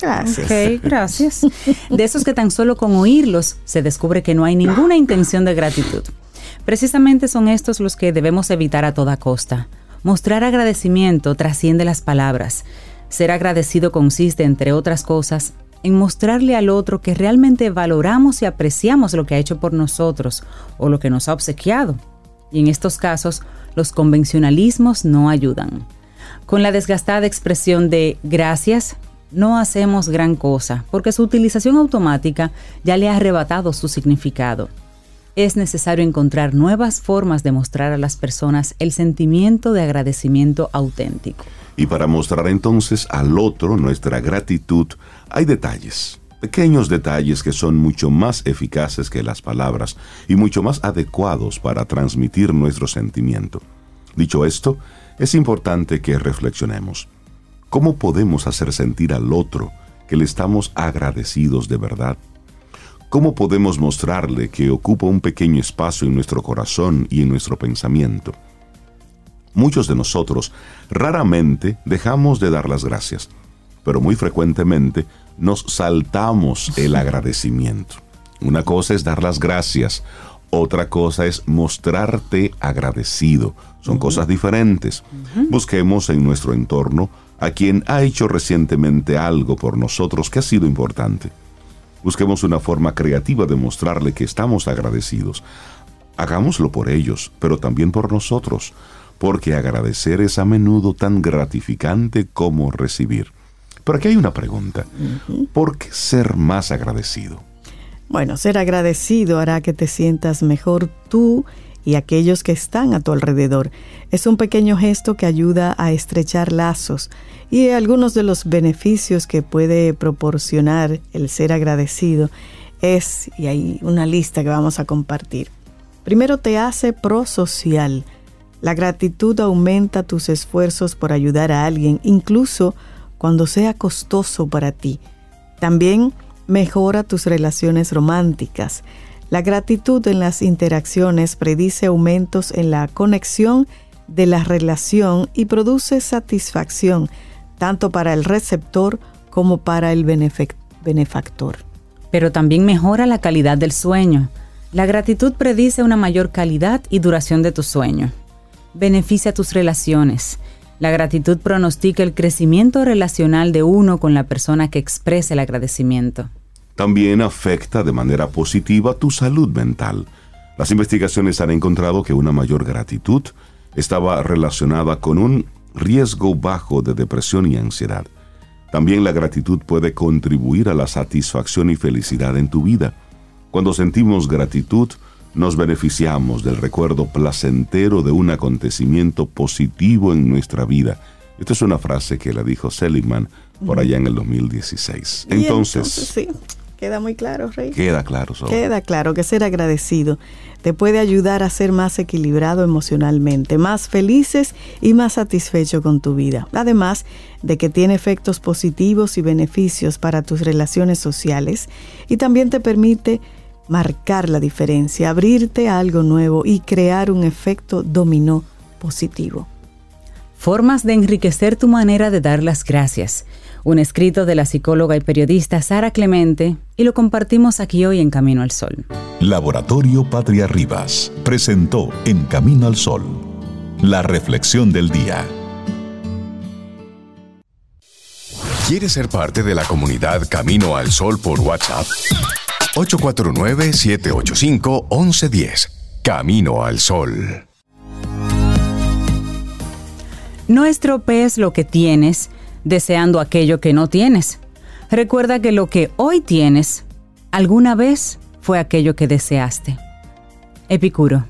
[SPEAKER 3] Gracias.
[SPEAKER 4] Ok, gracias. De esos que tan solo con oírlos se descubre que no hay ninguna intención de gratitud. Precisamente son estos los que debemos evitar a toda costa. Mostrar agradecimiento trasciende las palabras. Ser agradecido consiste, entre otras cosas, en mostrarle al otro que realmente valoramos y apreciamos lo que ha hecho por nosotros o lo que nos ha obsequiado. Y en estos casos, los convencionalismos no ayudan. Con la desgastada expresión de gracias, no hacemos gran cosa, porque su utilización automática ya le ha arrebatado su significado. Es necesario encontrar nuevas formas de mostrar a las personas el sentimiento de agradecimiento auténtico.
[SPEAKER 2] Y para mostrar entonces al otro nuestra gratitud, hay detalles, pequeños detalles que son mucho más eficaces que las palabras y mucho más adecuados para transmitir nuestro sentimiento. Dicho esto, es importante que reflexionemos. ¿Cómo podemos hacer sentir al otro que le estamos agradecidos de verdad? ¿Cómo podemos mostrarle que ocupa un pequeño espacio en nuestro corazón y en nuestro pensamiento? Muchos de nosotros raramente dejamos de dar las gracias, pero muy frecuentemente nos saltamos el agradecimiento. Una cosa es dar las gracias, otra cosa es mostrarte agradecido. Son cosas diferentes. Busquemos en nuestro entorno a quien ha hecho recientemente algo por nosotros que ha sido importante. Busquemos una forma creativa de mostrarle que estamos agradecidos. Hagámoslo por ellos, pero también por nosotros, porque agradecer es a menudo tan gratificante como recibir. Pero aquí hay una pregunta. ¿Por qué ser más agradecido?
[SPEAKER 3] Bueno, ser agradecido hará que te sientas mejor tú y aquellos que están a tu alrededor. Es un pequeño gesto que ayuda a estrechar lazos y algunos de los beneficios que puede proporcionar el ser agradecido es, y hay una lista que vamos a compartir. Primero te hace prosocial. La gratitud aumenta tus esfuerzos por ayudar a alguien, incluso cuando sea costoso para ti. También mejora tus relaciones románticas. La gratitud en las interacciones predice aumentos en la conexión de la relación y produce satisfacción tanto para el receptor como para el benefactor.
[SPEAKER 4] Pero también mejora la calidad del sueño. La gratitud predice una mayor calidad y duración de tu sueño. Beneficia tus relaciones. La gratitud pronostica el crecimiento relacional de uno con la persona que expresa el agradecimiento
[SPEAKER 2] también afecta de manera positiva tu salud mental. Las investigaciones han encontrado que una mayor gratitud estaba relacionada con un riesgo bajo de depresión y ansiedad. También la gratitud puede contribuir a la satisfacción y felicidad en tu vida. Cuando sentimos gratitud, nos beneficiamos del recuerdo placentero de un acontecimiento positivo en nuestra vida. Esta es una frase que la dijo Seligman por allá en el 2016. Entonces,
[SPEAKER 3] Queda muy claro, Rey.
[SPEAKER 2] Queda claro.
[SPEAKER 3] Queda claro que ser agradecido te puede ayudar a ser más equilibrado emocionalmente, más felices y más satisfecho con tu vida. Además de que tiene efectos positivos y beneficios para tus relaciones sociales y también te permite marcar la diferencia, abrirte a algo nuevo y crear un efecto dominó positivo.
[SPEAKER 4] Formas de enriquecer tu manera de dar las gracias un escrito de la psicóloga y periodista Sara Clemente, y lo compartimos aquí hoy en Camino al Sol.
[SPEAKER 5] Laboratorio Patria Rivas presentó En Camino al Sol, la reflexión del día. ¿Quieres ser parte de la comunidad Camino al Sol por WhatsApp? 849-785-1110. Camino al Sol.
[SPEAKER 4] No estropees lo que tienes deseando aquello que no tienes. Recuerda que lo que hoy tienes alguna vez fue aquello que deseaste. Epicuro.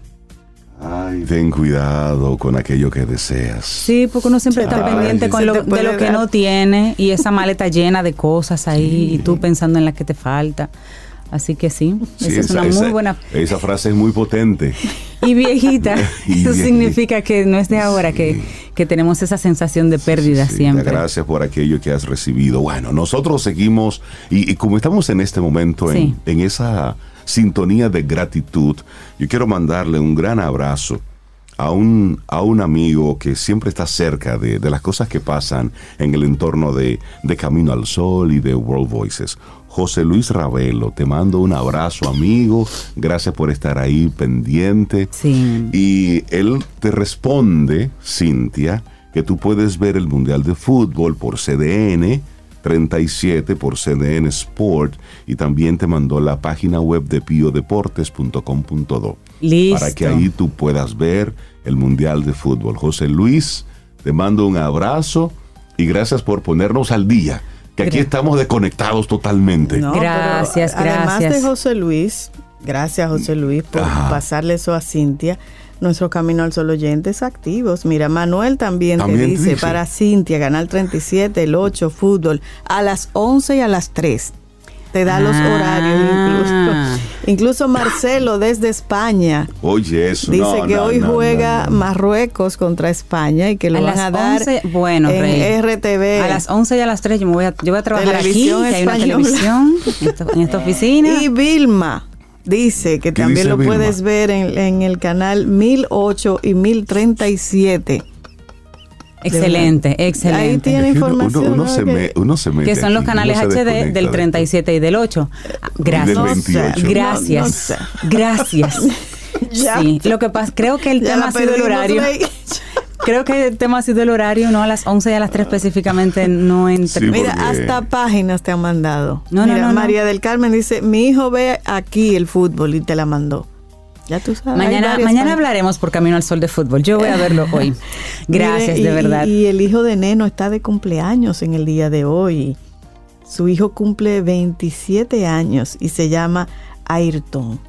[SPEAKER 2] Ay, ten cuidado con aquello que deseas.
[SPEAKER 4] Sí, porque uno siempre está pendiente con lo, de lo que no tiene y esa maleta llena de cosas ahí y tú pensando en la que te falta. Así que sí, esa, es una muy buena.
[SPEAKER 2] Esa frase es muy potente.
[SPEAKER 4] Y viejita. Eso significa que no es de ahora que, tenemos esa sensación de pérdida siempre.
[SPEAKER 2] Gracias por aquello que has recibido. Bueno, nosotros seguimos y, como estamos en este momento en, en esa sintonía de gratitud, yo quiero mandarle un gran abrazo a un, a un amigo que siempre está cerca de, las cosas que pasan en el entorno de, de Camino al Sol y de World Voices. José Luis Ravelo, te mando un abrazo amigo, gracias por estar ahí pendiente.
[SPEAKER 4] Sí.
[SPEAKER 2] Y él te responde, Cintia, que tú puedes ver el Mundial de Fútbol por CDN 37 por CDN Sport y también te mandó la página web de piodeportes.com.do para que ahí tú puedas ver el Mundial de Fútbol. José Luis, te mando un abrazo y gracias por ponernos al día, que aquí estamos desconectados totalmente.
[SPEAKER 4] gracias, gracias.
[SPEAKER 3] Además de José Luis, gracias José Luis por pasarle eso a Cintia nuestro Camino al Sol oyentes activos. Mira, Manuel también, te dice, para Cintia, Canal 37, el 8, fútbol, a las 11 y a las 3. Te da los ah. horarios incluso. Incluso Marcelo desde España.
[SPEAKER 2] Oye, eso.
[SPEAKER 3] Dice que hoy juega Marruecos contra España y que lo van a dar
[SPEAKER 4] bueno,
[SPEAKER 3] en RTV.
[SPEAKER 4] A las 11 y a las 3 yo, me voy a, yo voy a trabajar aquí, hay una televisión en esta oficina.
[SPEAKER 3] Y Vilma Dice que también lo puedes ver en, el canal 1008 y 1037.
[SPEAKER 4] Excelente, excelente.
[SPEAKER 3] Ahí tiene información.
[SPEAKER 2] Uno, se, mete
[SPEAKER 4] Que son los canales HD del 37 y del 8. Gracias. Gracias. Gracias. Sí, lo que pasa, creo que el tema ha sido el horario. Creo que el tema ha sido el horario, no a las 11 y a las 3 específicamente, no entre.
[SPEAKER 3] Mira, hasta páginas te han mandado. No, Mira, María del Carmen dice, mi hijo ve aquí el fútbol y te la mandó. Ya tú sabes.
[SPEAKER 4] Mañana, mañana hablaremos por Camino al Sol de Fútbol. Yo voy a verlo hoy. Gracias, de verdad.
[SPEAKER 3] Y, el hijo de Neno está de cumpleaños en el día de hoy. Su hijo cumple 27 años y se llama Ayrton.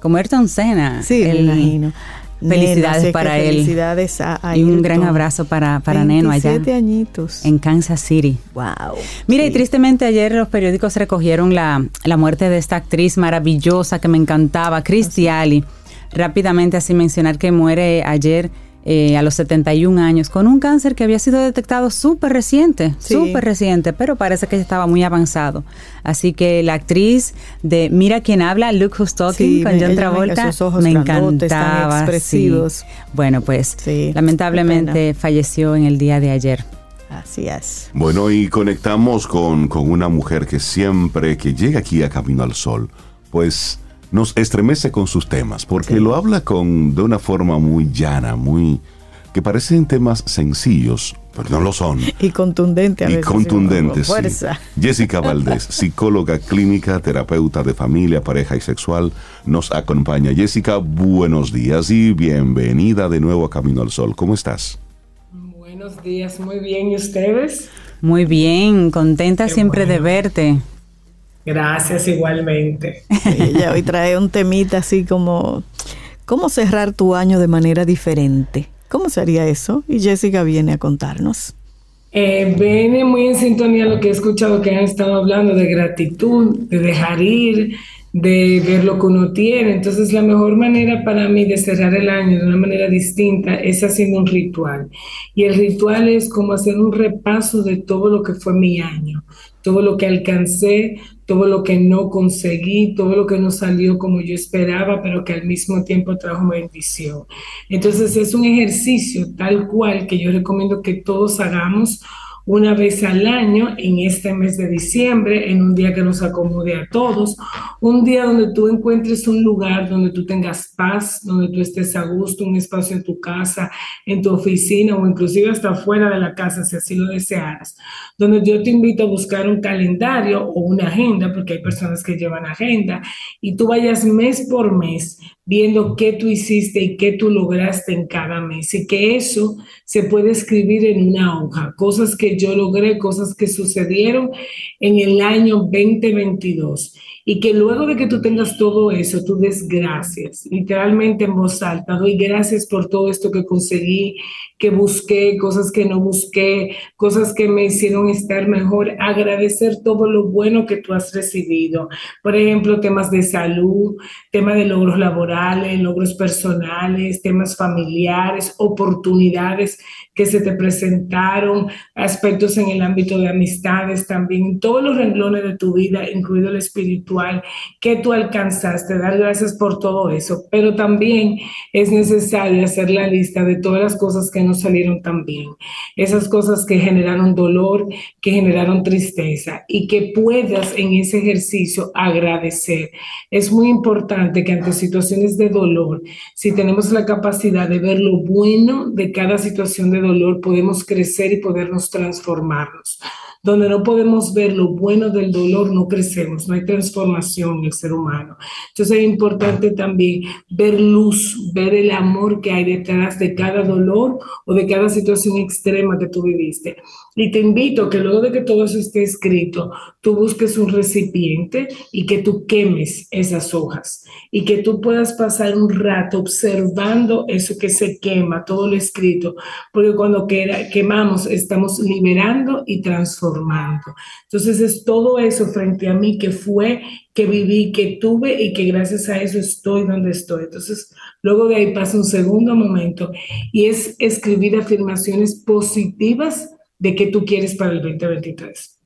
[SPEAKER 4] Como Ayrton Senna.
[SPEAKER 3] Sí, me imagino.
[SPEAKER 4] Felicidades para él.
[SPEAKER 3] Felicidades a,
[SPEAKER 4] Y un gran abrazo para, para Neno allá.
[SPEAKER 3] añitos.
[SPEAKER 4] En Kansas City.
[SPEAKER 3] Wow.
[SPEAKER 4] Mira, y tristemente ayer los periódicos recogieron la, la, muerte de esta actriz maravillosa que me encantaba, Christy Ali. Rápidamente así mencionar que muere ayer eh, a los 71 años con un cáncer que había sido detectado súper reciente, súper reciente, pero parece que ya estaba muy avanzado. Así que la actriz de Mira quién habla, Look Who's Talking, con John Travolta, me encantaba.
[SPEAKER 3] expresivos.
[SPEAKER 4] Bueno, pues lamentablemente falleció en el día de ayer.
[SPEAKER 3] Así es.
[SPEAKER 2] Bueno, y conectamos con, con una mujer que siempre que llega aquí a Camino al Sol, pues nos estremece con sus temas, porque lo habla con, de una forma muy llana, muy que parecen temas sencillos, pero no lo son.
[SPEAKER 3] Y contundente a
[SPEAKER 2] y contundentes. Jessica Valdés, psicóloga clínica, terapeuta de familia, pareja y sexual, nos acompaña. Jessica, buenos días y bienvenida de nuevo a Camino al Sol. ¿Cómo estás?
[SPEAKER 6] Buenos días, muy bien. ¿Y ustedes?
[SPEAKER 4] Muy bien, contenta siempre de verte.
[SPEAKER 6] Gracias igualmente.
[SPEAKER 3] Ella hoy trae un temita así como, ¿cómo cerrar tu año de manera diferente? ¿Cómo sería eso? Y Jessica viene a contarnos.
[SPEAKER 6] Eh, viene muy en sintonía lo que he escuchado que han estado hablando de gratitud, de dejar ir, de ver lo que uno tiene. Entonces, la mejor manera para mí de cerrar el año de una manera distinta es haciendo un ritual. Y el ritual es como hacer un repaso de todo lo que fue mi año, todo lo que alcancé, todo lo que no conseguí, todo lo que no salió como yo esperaba, pero que al mismo tiempo trajo bendición. Entonces es un ejercicio tal cual que yo recomiendo que todos hagamos una vez al año en este mes de diciembre, en un día que nos acomode a todos, un día donde tú encuentres un lugar donde tú tengas paz, donde tú estés a gusto, un espacio en tu casa, en tu oficina o inclusive hasta fuera de la casa, si así lo desearas, donde yo te invito a buscar un calendario o una agenda, porque hay personas que llevan agenda, y tú vayas mes por mes viendo qué tú hiciste y qué tú lograste en cada mes. Y que eso se puede escribir en una hoja, cosas que yo logré, cosas que sucedieron en el año 2022 y que luego de que tú tengas todo eso, tú des gracias, literalmente en voz alta, doy gracias por todo esto que conseguí, que busqué, cosas que no busqué, cosas que me hicieron estar mejor, agradecer todo lo bueno que tú has recibido. Por ejemplo, temas de salud, temas de logros laborales, logros personales, temas familiares, oportunidades que se te presentaron, aspectos en el ámbito de amistades también, todos los renglones de tu vida, incluido el espiritual, que tú alcanzaste, dar gracias por todo eso, pero también es necesario hacer la lista de todas las cosas que no salieron tan bien, esas cosas que generaron dolor, que generaron tristeza y que puedas en ese ejercicio agradecer. Es muy importante que ante situaciones de dolor, si tenemos la capacidad de ver lo bueno de cada situación de dolor, podemos crecer y podernos transformarnos. Donde no podemos ver lo bueno del dolor, no crecemos, no hay transformación en el ser humano. Entonces es importante también ver luz, ver el amor que hay detrás de cada dolor o de cada situación extrema que tú viviste. Y te invito que luego de que todo eso esté escrito, tú busques un recipiente y que tú quemes esas hojas. Y que tú puedas pasar un rato observando eso que se quema, todo lo escrito, porque cuando quemamos estamos liberando y transformando. Entonces es todo eso frente a mí que fue, que viví, que tuve y que gracias a eso estoy donde estoy. Entonces luego de ahí pasa un segundo momento y es escribir afirmaciones positivas de que tú quieres para el 2023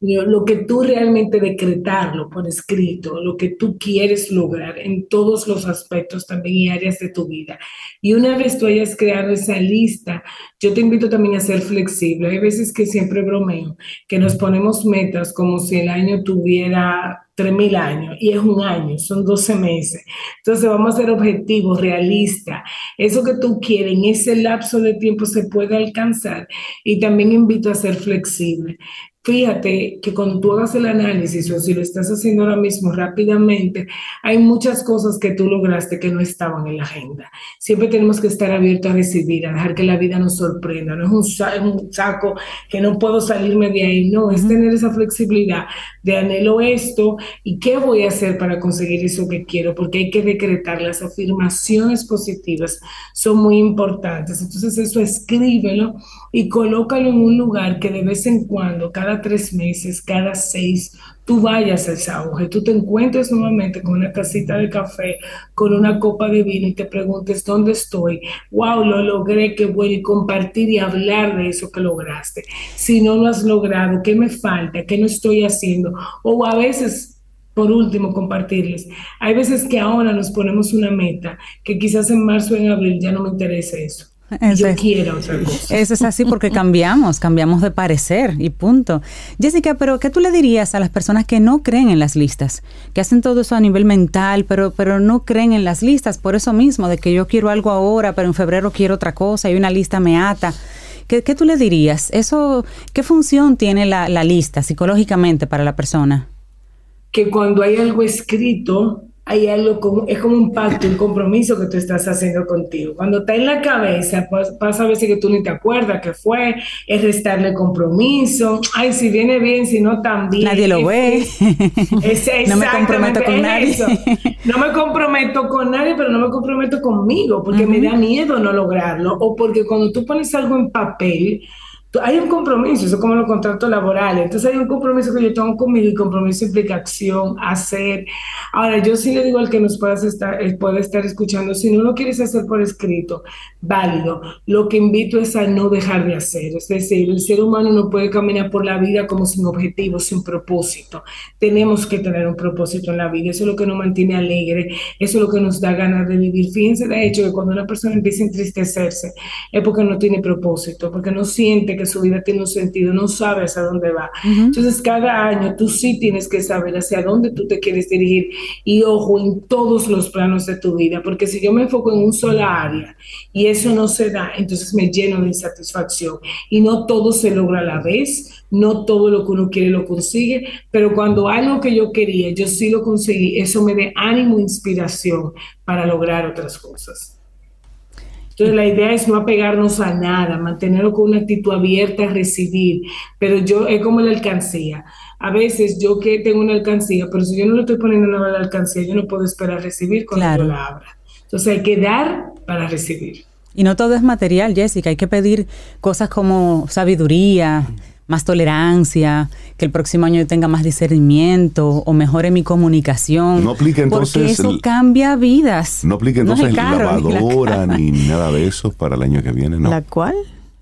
[SPEAKER 6] lo que tú realmente decretarlo por escrito, lo que tú quieres lograr en todos los aspectos también y áreas de tu vida. Y una vez tú hayas creado esa lista, yo te invito también a ser flexible. Hay veces que siempre bromeo, que nos ponemos metas como si el año tuviera 3.000 años y es un año, son 12 meses. Entonces vamos a ser objetivos, realistas. Eso que tú quieres en ese lapso de tiempo se puede alcanzar y también invito a ser flexible fíjate que cuando tú hagas el análisis o si lo estás haciendo ahora mismo rápidamente, hay muchas cosas que tú lograste que no estaban en la agenda. Siempre tenemos que estar abiertos a recibir, a dejar que la vida nos sorprenda. No es un, saco que no puedo salirme de ahí, no, es tener esa flexibilidad de anhelo esto y qué voy a hacer para conseguir eso que quiero, porque hay que decretar las afirmaciones positivas, son muy importantes. Entonces eso escríbelo y colócalo en un lugar que de vez en cuando, cada tres meses, cada seis, tú vayas a esa y tú te encuentres nuevamente con una casita de café, con una copa de vino y te preguntes dónde estoy. Wow, lo logré, qué bueno. Y compartir y hablar de eso que lograste. Si no lo has logrado, ¿qué me falta? ¿Qué no estoy haciendo? O a veces por último, compartirles. Hay veces que ahora nos ponemos una meta que quizás en marzo o en abril ya no me interesa eso. Eso Yo quiero otra cosa.
[SPEAKER 4] Eso es así porque cambiamos, cambiamos de parecer y punto. Jessica, pero ¿qué tú le dirías a las personas que no creen en las listas? Que hacen todo eso a nivel mental, pero, pero no creen en las listas por eso mismo, de que yo quiero algo ahora, pero en febrero quiero otra cosa y una lista me ata. ¿Qué, qué tú le dirías? Eso, ¿Qué función tiene la, la lista psicológicamente para la persona?
[SPEAKER 6] Que cuando hay algo escrito, hay algo como, es como un pacto, un compromiso que tú estás haciendo contigo. Cuando está en la cabeza, pues, pasa a veces que tú ni te acuerdas que fue, es restarle compromiso. Ay, si viene bien, si no también.
[SPEAKER 4] Nadie lo ve.
[SPEAKER 6] no me comprometo con nadie. No me comprometo con nadie, pero no me comprometo conmigo, porque me da miedo no lograrlo. O porque cuando tú pones algo en papel, hay un compromiso, eso es como los contratos laborales. Entonces hay un compromiso que yo tengo conmigo y compromiso implica acción, hacer. Ahora, yo sí le digo al que nos puedas estar, eh, puede estar escuchando, si no lo quieres hacer por escrito, válido. Lo que invito es a no dejar de hacer. Es decir, el ser humano no puede caminar por la vida como sin objetivo, sin propósito. Tenemos que tener un propósito en la vida. Eso es lo que nos mantiene alegre, eso es lo que nos da ganas de vivir. Fíjense, de hecho, que cuando una persona empieza a entristecerse es porque no tiene propósito, porque no siente que que su vida tiene un sentido, no sabe hacia dónde va. Entonces, cada año tú sí tienes que saber hacia dónde tú te quieres dirigir y ojo en todos los planos de tu vida, porque si yo me enfoco en un sola área y eso no se da, entonces me lleno de insatisfacción y no todo se logra a la vez, no todo lo que uno quiere lo consigue, pero cuando algo que yo quería, yo sí lo conseguí, eso me da ánimo e inspiración para lograr otras cosas. Entonces la idea es no apegarnos a nada, mantenerlo con una actitud abierta a recibir, pero yo es como la alcancía. A veces yo que tengo una alcancía, pero si yo no lo estoy poniendo en la alcancía, yo no puedo esperar recibir cuando yo la abra. Entonces hay que dar para recibir.
[SPEAKER 4] Y no todo es material, Jessica, hay que pedir cosas como sabiduría, más tolerancia, que el próximo año yo tenga más discernimiento o mejore mi comunicación.
[SPEAKER 2] No aplica entonces.
[SPEAKER 4] Porque eso cambia vidas.
[SPEAKER 2] No aplica entonces la lavadora ni, nada de eso para el año que viene, ¿no?
[SPEAKER 3] ¿La cual?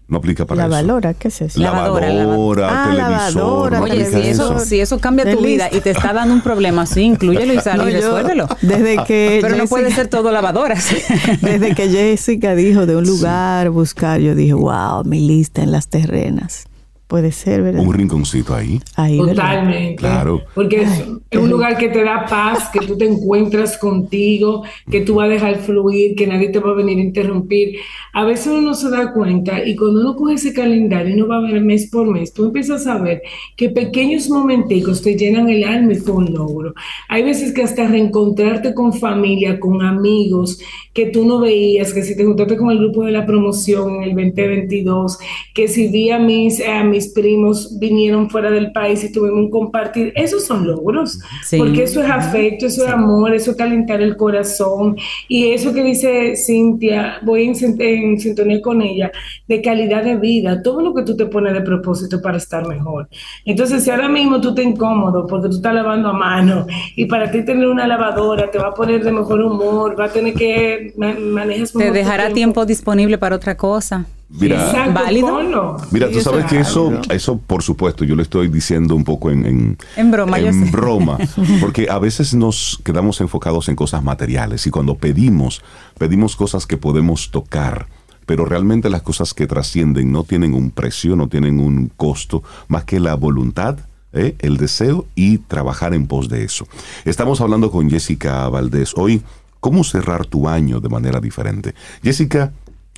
[SPEAKER 2] No aplica para
[SPEAKER 3] la valora, ¿qué es eso?
[SPEAKER 2] Lavadora, lavadora, ah, televisor.
[SPEAKER 4] Oye, si eso, si eso cambia tu vida y te está dando un problema, sí, incluyelo y sal y resuélvelo.
[SPEAKER 3] Desde que
[SPEAKER 4] Pero no puede ser todo lavadoras.
[SPEAKER 3] Desde que Jessica dijo de un lugar buscar, yo dije, wow, mi lista en las terrenas. Puede ser, ¿verdad?
[SPEAKER 2] Un rinconcito ahí.
[SPEAKER 3] ahí
[SPEAKER 6] Totalmente.
[SPEAKER 2] Claro.
[SPEAKER 6] Porque es, un lugar que te da paz, que tú te encuentras contigo, que tú vas a dejar fluir, que nadie te va a venir a interrumpir. A veces uno no se da cuenta y cuando uno coge ese calendario y uno va a ver mes por mes, tú empiezas a ver que pequeños momenticos te llenan el alma y fue un logro. Hay veces que hasta reencontrarte con familia, con amigos que tú no veías, que si te juntaste con el grupo de la promoción en el 2022, que si vi a mis, a mis primos vinieron fuera del país y tuvimos un compartir, esos son logros, porque eso es afecto, eso es amor, eso es calentar el corazón y eso que dice Cintia, voy en, en sintonía con ella, de calidad de vida, todo lo que tú te pones de propósito para estar mejor. Entonces, si ahora mismo tú te incómodo porque tú estás lavando a mano y para ti tener una lavadora te va a poner de mejor humor, va a tener que manejar
[SPEAKER 4] Te dejará tiempo disponible para otra cosa.
[SPEAKER 2] Mira,
[SPEAKER 4] ¿Válido?
[SPEAKER 2] Mira, tú sabes que eso, eso, por supuesto, yo le estoy diciendo un poco en,
[SPEAKER 4] en, broma,
[SPEAKER 2] en broma, porque a veces nos quedamos enfocados en cosas materiales y cuando pedimos, pedimos cosas que podemos tocar, pero realmente las cosas que trascienden no tienen un precio, no tienen un costo, más que la voluntad, ¿eh? el deseo y trabajar en pos de eso. Estamos hablando con Jessica Valdés hoy, ¿cómo cerrar tu año de manera diferente? Jessica,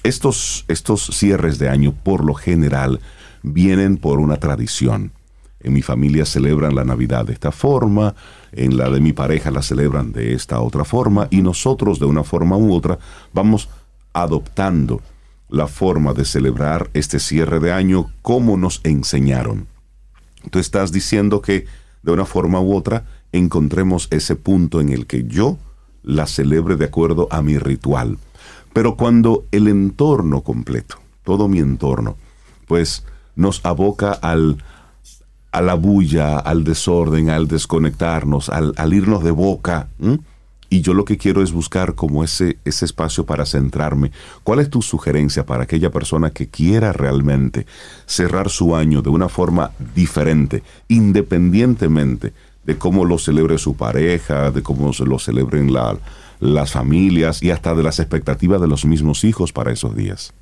[SPEAKER 2] estos, estos cierres de año, por lo general, vienen por una tradición. En mi familia celebran la Navidad de esta forma, en la de mi pareja la celebran de esta otra forma, y nosotros de una forma u otra vamos adoptando la forma de celebrar este cierre de año como nos enseñaron. Tú estás diciendo que de una forma u otra encontremos ese punto en el que yo la celebre de acuerdo a mi ritual. Pero cuando el entorno completo, todo mi entorno, pues nos aboca al, a la bulla, al desorden, al desconectarnos, al, irnos de boca. Y yo lo que quiero es buscar como ese, ese espacio para centrarme. ¿Cuál es tu sugerencia para aquella persona que quiera realmente cerrar su año de una forma diferente, independientemente de cómo lo celebre su pareja, de cómo se lo celebren la, las familias y hasta de las expectativas de los mismos hijos para esos días.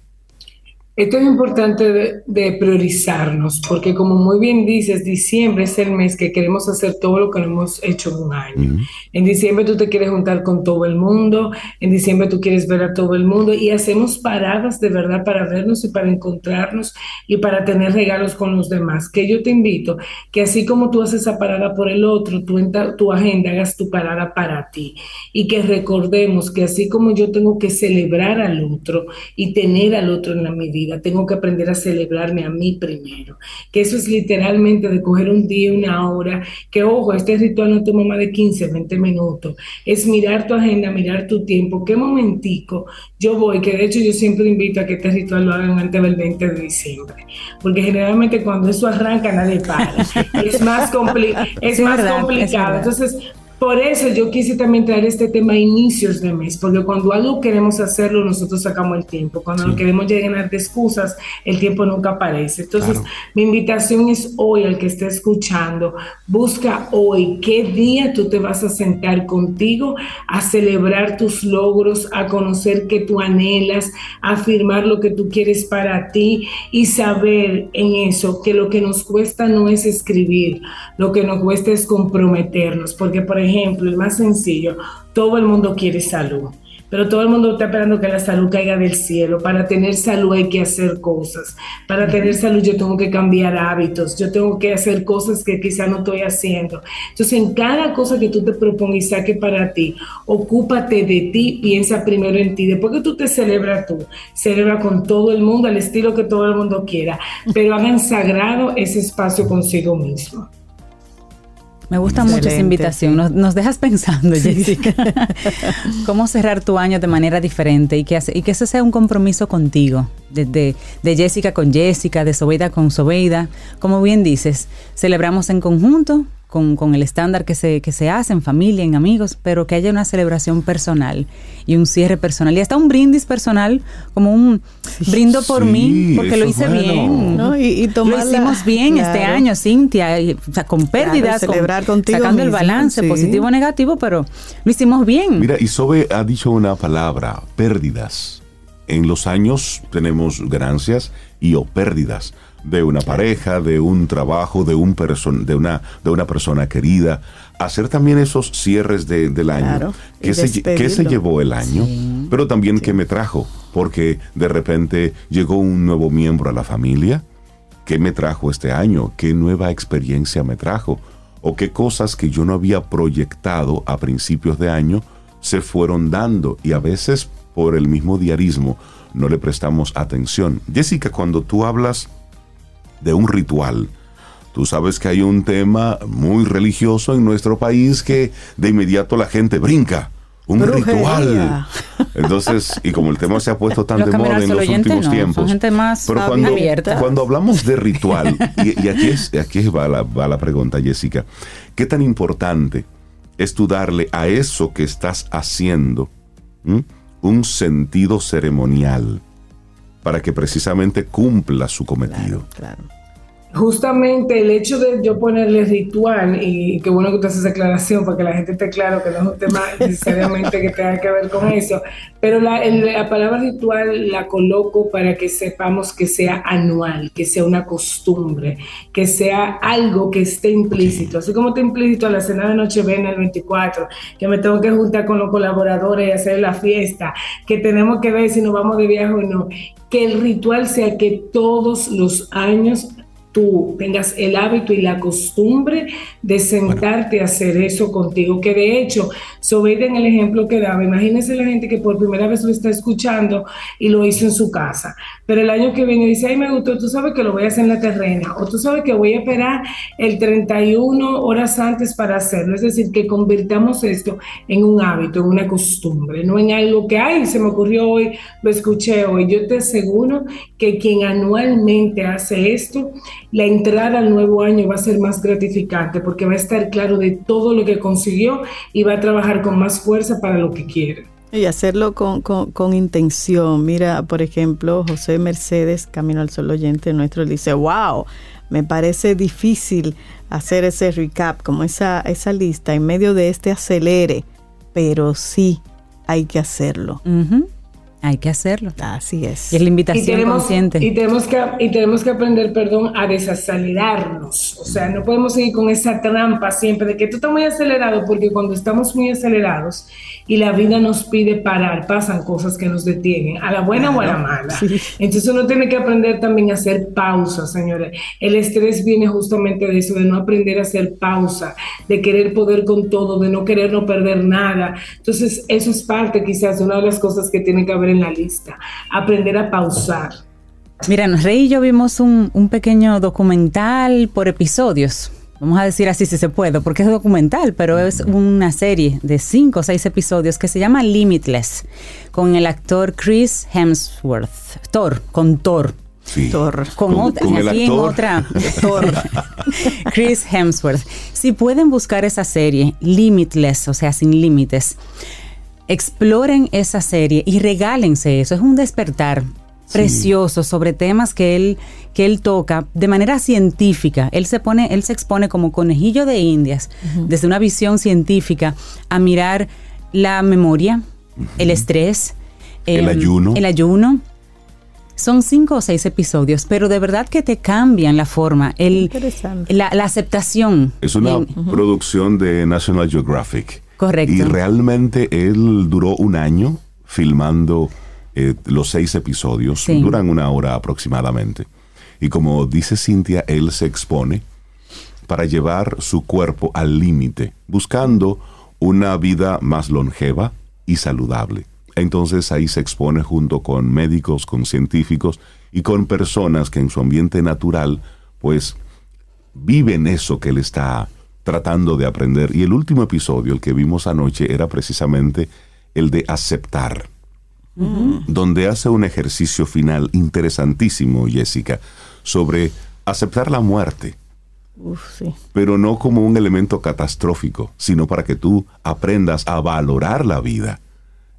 [SPEAKER 6] Esto es importante de, priorizarnos, porque como muy bien dices, diciembre es el mes que queremos hacer todo lo que no hemos hecho en un año. En diciembre tú te quieres juntar con todo el mundo, en diciembre tú quieres ver a todo el mundo y hacemos paradas de verdad para vernos y para encontrarnos y para tener regalos con los demás. Que yo te invito que así como tú haces esa parada por el otro, tú en tu agenda hagas tu parada para ti y que recordemos que así como yo tengo que celebrar al otro y tener al otro en la medida, tengo que aprender a celebrarme a mí primero. Que eso es literalmente de coger un día, una hora, que ojo, este ritual no toma más de 15, 20 minutos. Es mirar tu agenda, mirar tu tiempo, qué momentico yo voy, que de hecho yo siempre invito a que este ritual lo hagan antes del 20 de diciembre, porque generalmente cuando eso arranca nadie para. es más, es más complicado. Entonces, Por eso yo quise también traer este tema a inicios de mes, porque cuando algo queremos hacerlo, nosotros sacamos el tiempo. Cuando no queremos llenar de excusas, el tiempo nunca aparece. Entonces, mi invitación es hoy al que esté escuchando, busca hoy qué día tú te vas a sentar contigo a celebrar tus logros, a conocer que tú anhelas, a afirmar lo que tú quieres para ti y saber en eso que lo que nos cuesta no es escribir, lo que nos cuesta es comprometernos, porque por ejemplo, ejemplo, el más sencillo, todo el mundo quiere salud, pero todo el mundo está esperando que la salud caiga del cielo. Para tener salud hay que hacer cosas. Para tener salud yo tengo que cambiar hábitos, yo tengo que hacer cosas que quizá no estoy haciendo. Entonces, en cada cosa que tú te propongas y saque para ti, ocúpate de ti, piensa primero en ti. Después que tú te celebras tú, celebra con todo el mundo, al estilo que todo el mundo quiera, pero hagan sagrado ese espacio consigo mismo.
[SPEAKER 4] Me gusta mucho esa invitación. Nos, dejas pensando, Jessica. ¿Cómo cerrar tu año de manera diferente y que, y que eso sea un compromiso contigo? De, de, Jessica con Jessica, de Sobeida con Sobeida. Como bien dices, celebramos en conjunto, con, el estándar que se, que se hace en familia, en amigos, pero que haya una celebración personal y un cierre personal y hasta un brindis personal, como un brindo por mí, porque lo hice bien. ¿no? Y, lo hicimos bien este año, Cintia, con pérdidas, celebrar sacando el balance positivo o negativo, pero lo hicimos bien.
[SPEAKER 2] Mira, Isobe ha dicho una palabra, pérdidas. En los años tenemos ganancias y o pérdidas de una pareja, de un trabajo, de, un de, una, de una persona querida. Hacer también esos cierres del año. ¿Qué, se, se, llevó el año? Pero también qué me trajo. Porque de repente llegó un nuevo miembro a la familia. ¿Qué me trajo este año? ¿Qué nueva experiencia me trajo? ¿O qué cosas que yo no había proyectado a principios de año se fueron dando? Y a veces por el mismo diarismo no le prestamos atención. Jessica, cuando tú hablas de un ritual. Tú sabes que hay un tema muy religioso en nuestro país que de inmediato la gente brinca. Un ritual. Entonces, y como el tema se ha puesto tan de moda en los últimos tiempos. pero cuando, cuando hablamos de ritual, y, aquí, es, aquí va, la, va la pregunta, Jessica, ¿qué tan importante es tú darle a eso que estás haciendo un sentido ceremonial? Para que precisamente cumpla su cometido.
[SPEAKER 6] Justamente el hecho de yo ponerle ritual, y qué bueno que tú haces esa aclaración para que la gente esté claro que no es un tema necesariamente que tenga que ver con eso, pero la, la, palabra ritual la coloco para que sepamos que sea anual, que sea una costumbre, que sea algo que esté implícito, así como está implícito a la cena de Nochebuena el 24, que me tengo que juntar con los colaboradores y hacer la fiesta, que tenemos que ver si nos vamos de viaje o no, que el ritual sea que todos los años tú tengas el hábito y la costumbre de sentarte a hacer eso contigo, que de hecho, sobre en el ejemplo que daba, imagínese la gente que por primera vez lo está escuchando y lo hizo en su casa, pero el año que viene dice, ay, me gustó, tú sabes que lo voy a hacer en la terrena, o tú sabes que voy a esperar el 31 horas antes para hacerlo, es decir, que convirtamos esto en un hábito, en una costumbre, no en algo que, ay, se me ocurrió hoy, lo escuché hoy, yo te aseguro que quien anualmente hace esto, la entrada al nuevo año va a ser más gratificante porque va a estar claro de todo lo que consiguió y va a trabajar con más fuerza para lo que quiere.
[SPEAKER 3] Y hacerlo con, intención. Mira, por ejemplo, José Mercedes, Camino al Sol Oyente nuestro, dice, wow, me parece difícil hacer ese recap, como esa, esa lista en medio de este acelere, pero sí hay que hacerlo.
[SPEAKER 4] Hay que hacerlo.
[SPEAKER 3] Así es.
[SPEAKER 4] Y es la invitación
[SPEAKER 6] y tenemos,
[SPEAKER 4] consciente.
[SPEAKER 6] Y tenemos, que, y tenemos que aprender, perdón, a desacelerarnos. O sea, no podemos seguir con esa trampa siempre de que tú estás muy acelerado, porque cuando estamos muy acelerados y la vida nos pide parar, pasan cosas que nos detienen, a la buena o a la mala. Entonces uno tiene que aprender también a hacer pausa, señores. El estrés viene justamente de eso, de no aprender a hacer pausa, de querer poder con todo, de no querer no perder nada. Entonces eso es parte quizás de una de las cosas que tiene que haber en la lista. Aprender a pausar.
[SPEAKER 4] Mira, Rey y yo vimos un, un pequeño documental por episodios vamos a decir así si se puede, porque es documental, pero es una serie de cinco o seis episodios que se llama Limitless, con el actor Chris Hemsworth, Thor, con Thor.
[SPEAKER 2] Sí.
[SPEAKER 4] Thor. Con, otra, aquí en otra. Thor. Chris Hemsworth. Si pueden buscar esa serie, Limitless, o sea, sin límites, exploren esa serie y regálense eso. Es un despertar precioso sobre temas que él, que él toca de manera científica. Él se pone, él se expone como conejillo de indias, desde una visión científica, a mirar la memoria, el estrés,
[SPEAKER 2] el, ayuno.
[SPEAKER 4] El ayuno. Son cinco o seis episodios, pero de verdad que te cambian la forma, el, la, la, aceptación.
[SPEAKER 2] Es una producción de National Geographic.
[SPEAKER 4] Correcto.
[SPEAKER 2] Y realmente él duró un año filmando eh, los seis episodios, duran una hora aproximadamente. Y como dice Cintia, él se expone para llevar su cuerpo al límite, buscando una vida más longeva y saludable. Entonces ahí se expone junto con médicos, con científicos y con personas que en su ambiente natural pues viven eso que él está tratando de aprender. Y el último episodio, el que vimos anoche, era precisamente el de aceptar donde hace un ejercicio final interesantísimo, Jessica, sobre aceptar la muerte. Pero no como un elemento catastrófico, sino para que tú aprendas a valorar la vida,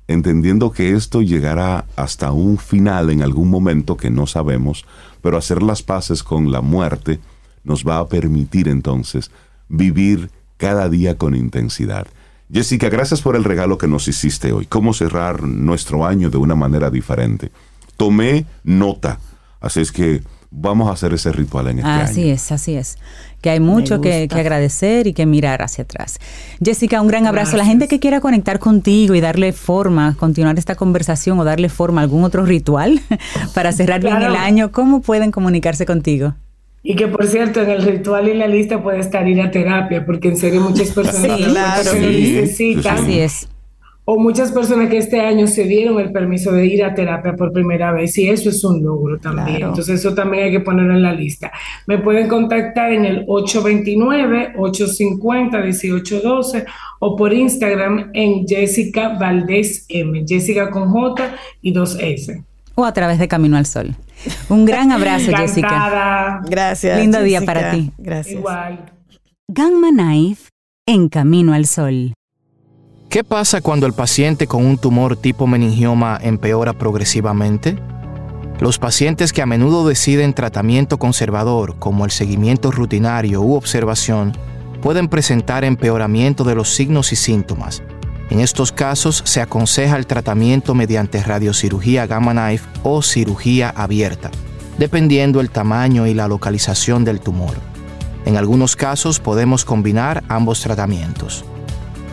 [SPEAKER 2] entendiendo que esto llegará hasta un final en algún momento que no sabemos, pero hacer las paces con la muerte nos va a permitir entonces vivir cada día con intensidad. Jessica, gracias por el regalo que nos hiciste hoy. ¿Cómo cerrar nuestro año de una manera diferente? Tomé nota, así es que vamos a hacer ese ritual en este
[SPEAKER 4] año. Así es, así es. Que hay mucho que, agradecer y que mirar hacia atrás. Jessica, un gran abrazo. La gente que quiera conectar contigo y darle forma, continuar esta conversación o darle forma a algún otro ritual para cerrar bien el año, ¿cómo pueden comunicarse contigo?
[SPEAKER 6] Y que por cierto, en el ritual y la lista puede estar ir a terapia, porque en serio muchas personas
[SPEAKER 4] sí, necesitan. Así es.
[SPEAKER 6] O muchas personas que este año se dieron el permiso de ir a terapia por primera vez, y eso es un logro también. Entonces, eso también hay que ponerlo en la lista. Me pueden contactar en el 829-850-1812 o por Instagram en Jessica Valdés M, Jessica con J y dos S.
[SPEAKER 4] O a través de Camino al Sol. Un gran abrazo, Jessica.
[SPEAKER 3] Gracias.
[SPEAKER 4] Lindo día para ti.
[SPEAKER 3] Gracias. Igual.
[SPEAKER 1] Gamma Knife en Camino al Sol.
[SPEAKER 7] ¿Qué pasa cuando el paciente con un tumor tipo meningioma empeora progresivamente? Los pacientes que a menudo deciden tratamiento conservador, como el seguimiento rutinario u observación, pueden presentar empeoramiento de los signos y síntomas en estos casos se aconseja el tratamiento mediante radiocirugía gamma knife o cirugía abierta, dependiendo el tamaño y la localización del tumor. En algunos casos podemos combinar ambos tratamientos.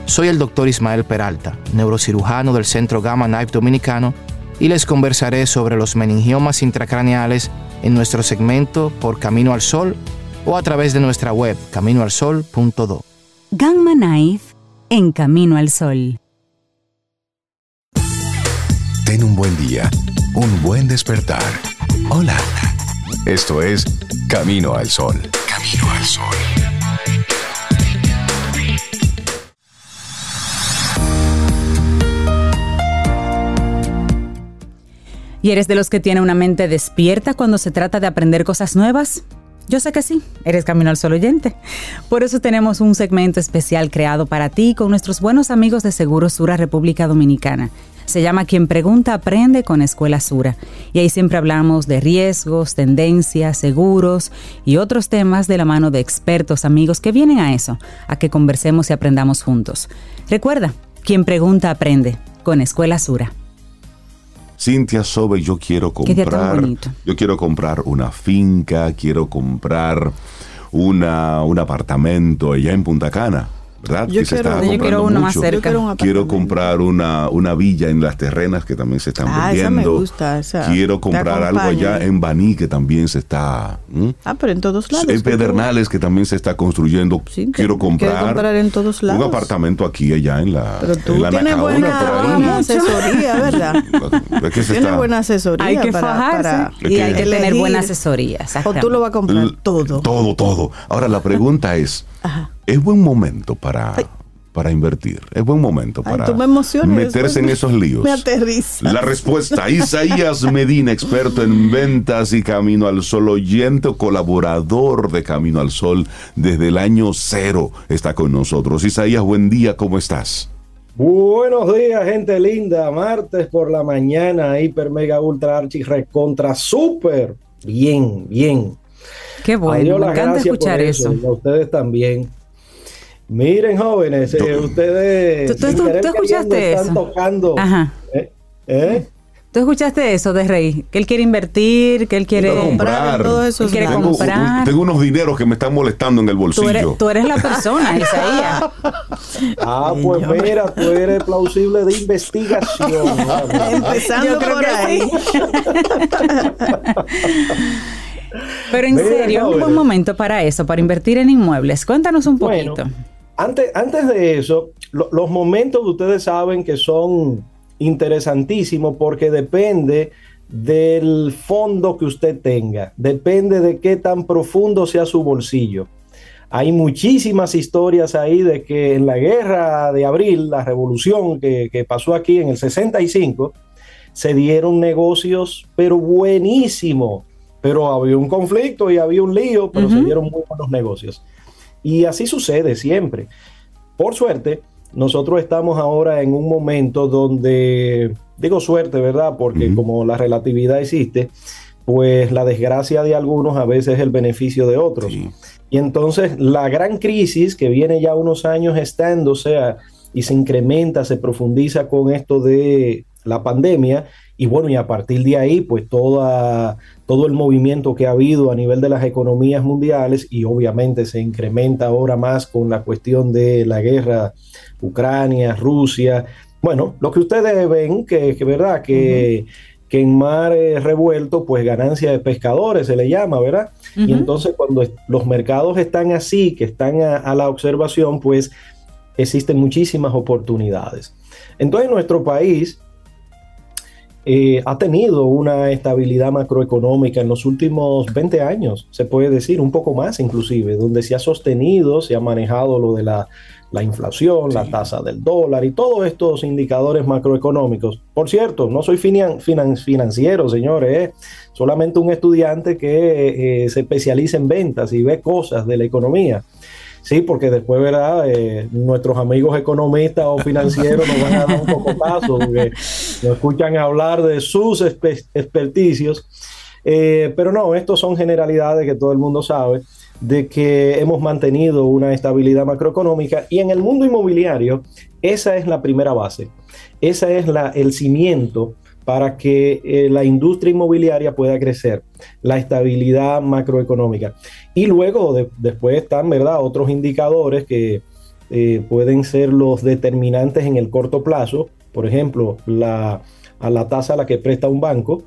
[SPEAKER 7] Soy el doctor Ismael Peralta, neurocirujano del Centro Gamma Knife Dominicano, y les conversaré sobre los meningiomas intracraneales en nuestro segmento por Camino al Sol o a través de nuestra web caminoalsol.do.
[SPEAKER 1] Gamma Knife en Camino al Sol.
[SPEAKER 5] Ten un buen día, un buen despertar. Hola. Esto es Camino al Sol. Camino al Sol.
[SPEAKER 4] ¿Y eres de los que tiene una mente despierta cuando se trata de aprender cosas nuevas? Yo sé que sí, eres Camino al Sol oyente. Por eso tenemos un segmento especial creado para ti con nuestros buenos amigos de Seguro Sura República Dominicana. Se llama Quien Pregunta Aprende con Escuela Sura. Y ahí siempre hablamos de riesgos, tendencias, seguros y otros temas de la mano de expertos amigos que vienen a eso, a que conversemos y aprendamos juntos. Recuerda, Quien Pregunta Aprende con Escuela Sura.
[SPEAKER 2] Cintia Sobe, yo quiero comprar, yo quiero comprar una finca, quiero comprar una, un apartamento allá en Punta Cana. ¿Verdad?
[SPEAKER 4] Yo, quiero, uno más cerca.
[SPEAKER 2] Quiero, comprar una, una villa en las terrenas que también se están ah, vendiendo.
[SPEAKER 3] Esa me gusta, esa
[SPEAKER 2] quiero comprar algo allá en Baní que también se está.
[SPEAKER 3] Ah, pero en todos lados.
[SPEAKER 2] En Pedernales que también se está construyendo. quiero comprar,
[SPEAKER 3] comprar en todos lados.
[SPEAKER 2] un apartamento aquí allá en la.
[SPEAKER 3] Pero tú tienes buena, asesoría, ¿verdad? tienes buena asesoría.
[SPEAKER 4] Hay que fajarse y hay que tener buena asesoría.
[SPEAKER 3] O tú lo vas a comprar todo.
[SPEAKER 2] Todo, todo. Ahora la pregunta es. ¿Es buen momento para para invertir? Es buen momento para
[SPEAKER 3] meterse
[SPEAKER 2] en esos líos.
[SPEAKER 3] Me
[SPEAKER 2] La respuesta, Isaías Medina, experto en ventas y Camino al Sol, oyente o colaborador de Camino al Sol desde el año cero, está con nosotros. Isaías, buen día, ¿cómo estás?
[SPEAKER 8] Buenos días, gente linda. Martes por la mañana, hiper, mega, ultra, archi, recontra, super. Bien, bien.
[SPEAKER 4] Qué bueno, me encanta escuchar eso.
[SPEAKER 8] A ustedes también. Miren, jóvenes, eh, ustedes.
[SPEAKER 4] ¿Tú, escuchaste eso?
[SPEAKER 8] Están tocando. Ajá. ¿eh? ¿Eh?
[SPEAKER 4] ¿Tú escuchaste eso de Rey? Que él quiere invertir, que él quiere
[SPEAKER 2] comprar. Todo eso
[SPEAKER 4] quiere
[SPEAKER 2] tengo,
[SPEAKER 4] comprar.
[SPEAKER 2] tengo unos dineros que me están molestando en el bolsillo.
[SPEAKER 4] Tú eres, la persona, Isaías.
[SPEAKER 8] ah, pues mira, tú eres plausible de investigación.
[SPEAKER 3] Empezando por ahí.
[SPEAKER 4] Pero en serio, es un buen momento para eso, para invertir en inmuebles. Cuéntanos un poquito.
[SPEAKER 8] antes, antes de eso, los momentos ustedes saben que son interesantísimo porque depende del fondo que usted tenga, depende de qué tan profundo sea su bolsillo. Hay muchísimas historias ahí de que en la guerra de abril, la revolución que, pasó aquí en el 65, se dieron negocios, pero buenísimo. Pero había un conflicto y había un lío, pero se dieron muy buenos negocios. Y así sucede siempre. Por suerte, nosotros estamos ahora en un momento donde, digo suerte, ¿verdad? Porque como la relatividad existe, pues la desgracia de algunos a veces es el beneficio de otros. Y entonces la gran crisis que viene ya unos años estando, o sea, y se incrementa, se profundiza con esto de la pandemia, y bueno, y a partir de ahí, pues toda, todo el movimiento que ha habido a nivel de las economías mundiales, y obviamente se incrementa ahora más con la cuestión de la guerra Ucrania, Rusia. Bueno, lo que ustedes ven, que es verdad, que, que en mar revuelto, pues ganancia de pescadores se le llama, ¿verdad? Y entonces cuando los mercados están así, que están a, la observación, pues existen muchísimas oportunidades. Entonces nuestro país eh, ha tenido una estabilidad macroeconómica en los últimos 20 años, se puede decir, un poco más inclusive, donde se ha sostenido, se ha manejado lo de la la inflación, la tasa del dólar y todos estos indicadores macroeconómicos. Por cierto, no soy financiero, señores, ¿eh? solamente un estudiante que eh, se especializa en ventas y ve cosas de la economía. Sí, porque después, ¿verdad? Eh, nuestros amigos economistas o financieros nos van a dar un poco paso, porque nos escuchan hablar de sus experticios. pero no, estos son generalidades que todo el mundo sabe de que hemos mantenido una estabilidad macroeconómica y en el mundo inmobiliario esa es la primera base, esa es la, el cimiento para que eh, la industria inmobiliaria pueda crecer, la estabilidad macroeconómica. Y luego después están, ¿verdad?, otros indicadores que eh, pueden ser los determinantes en el corto plazo, por ejemplo, la, a la tasa a la que presta un banco,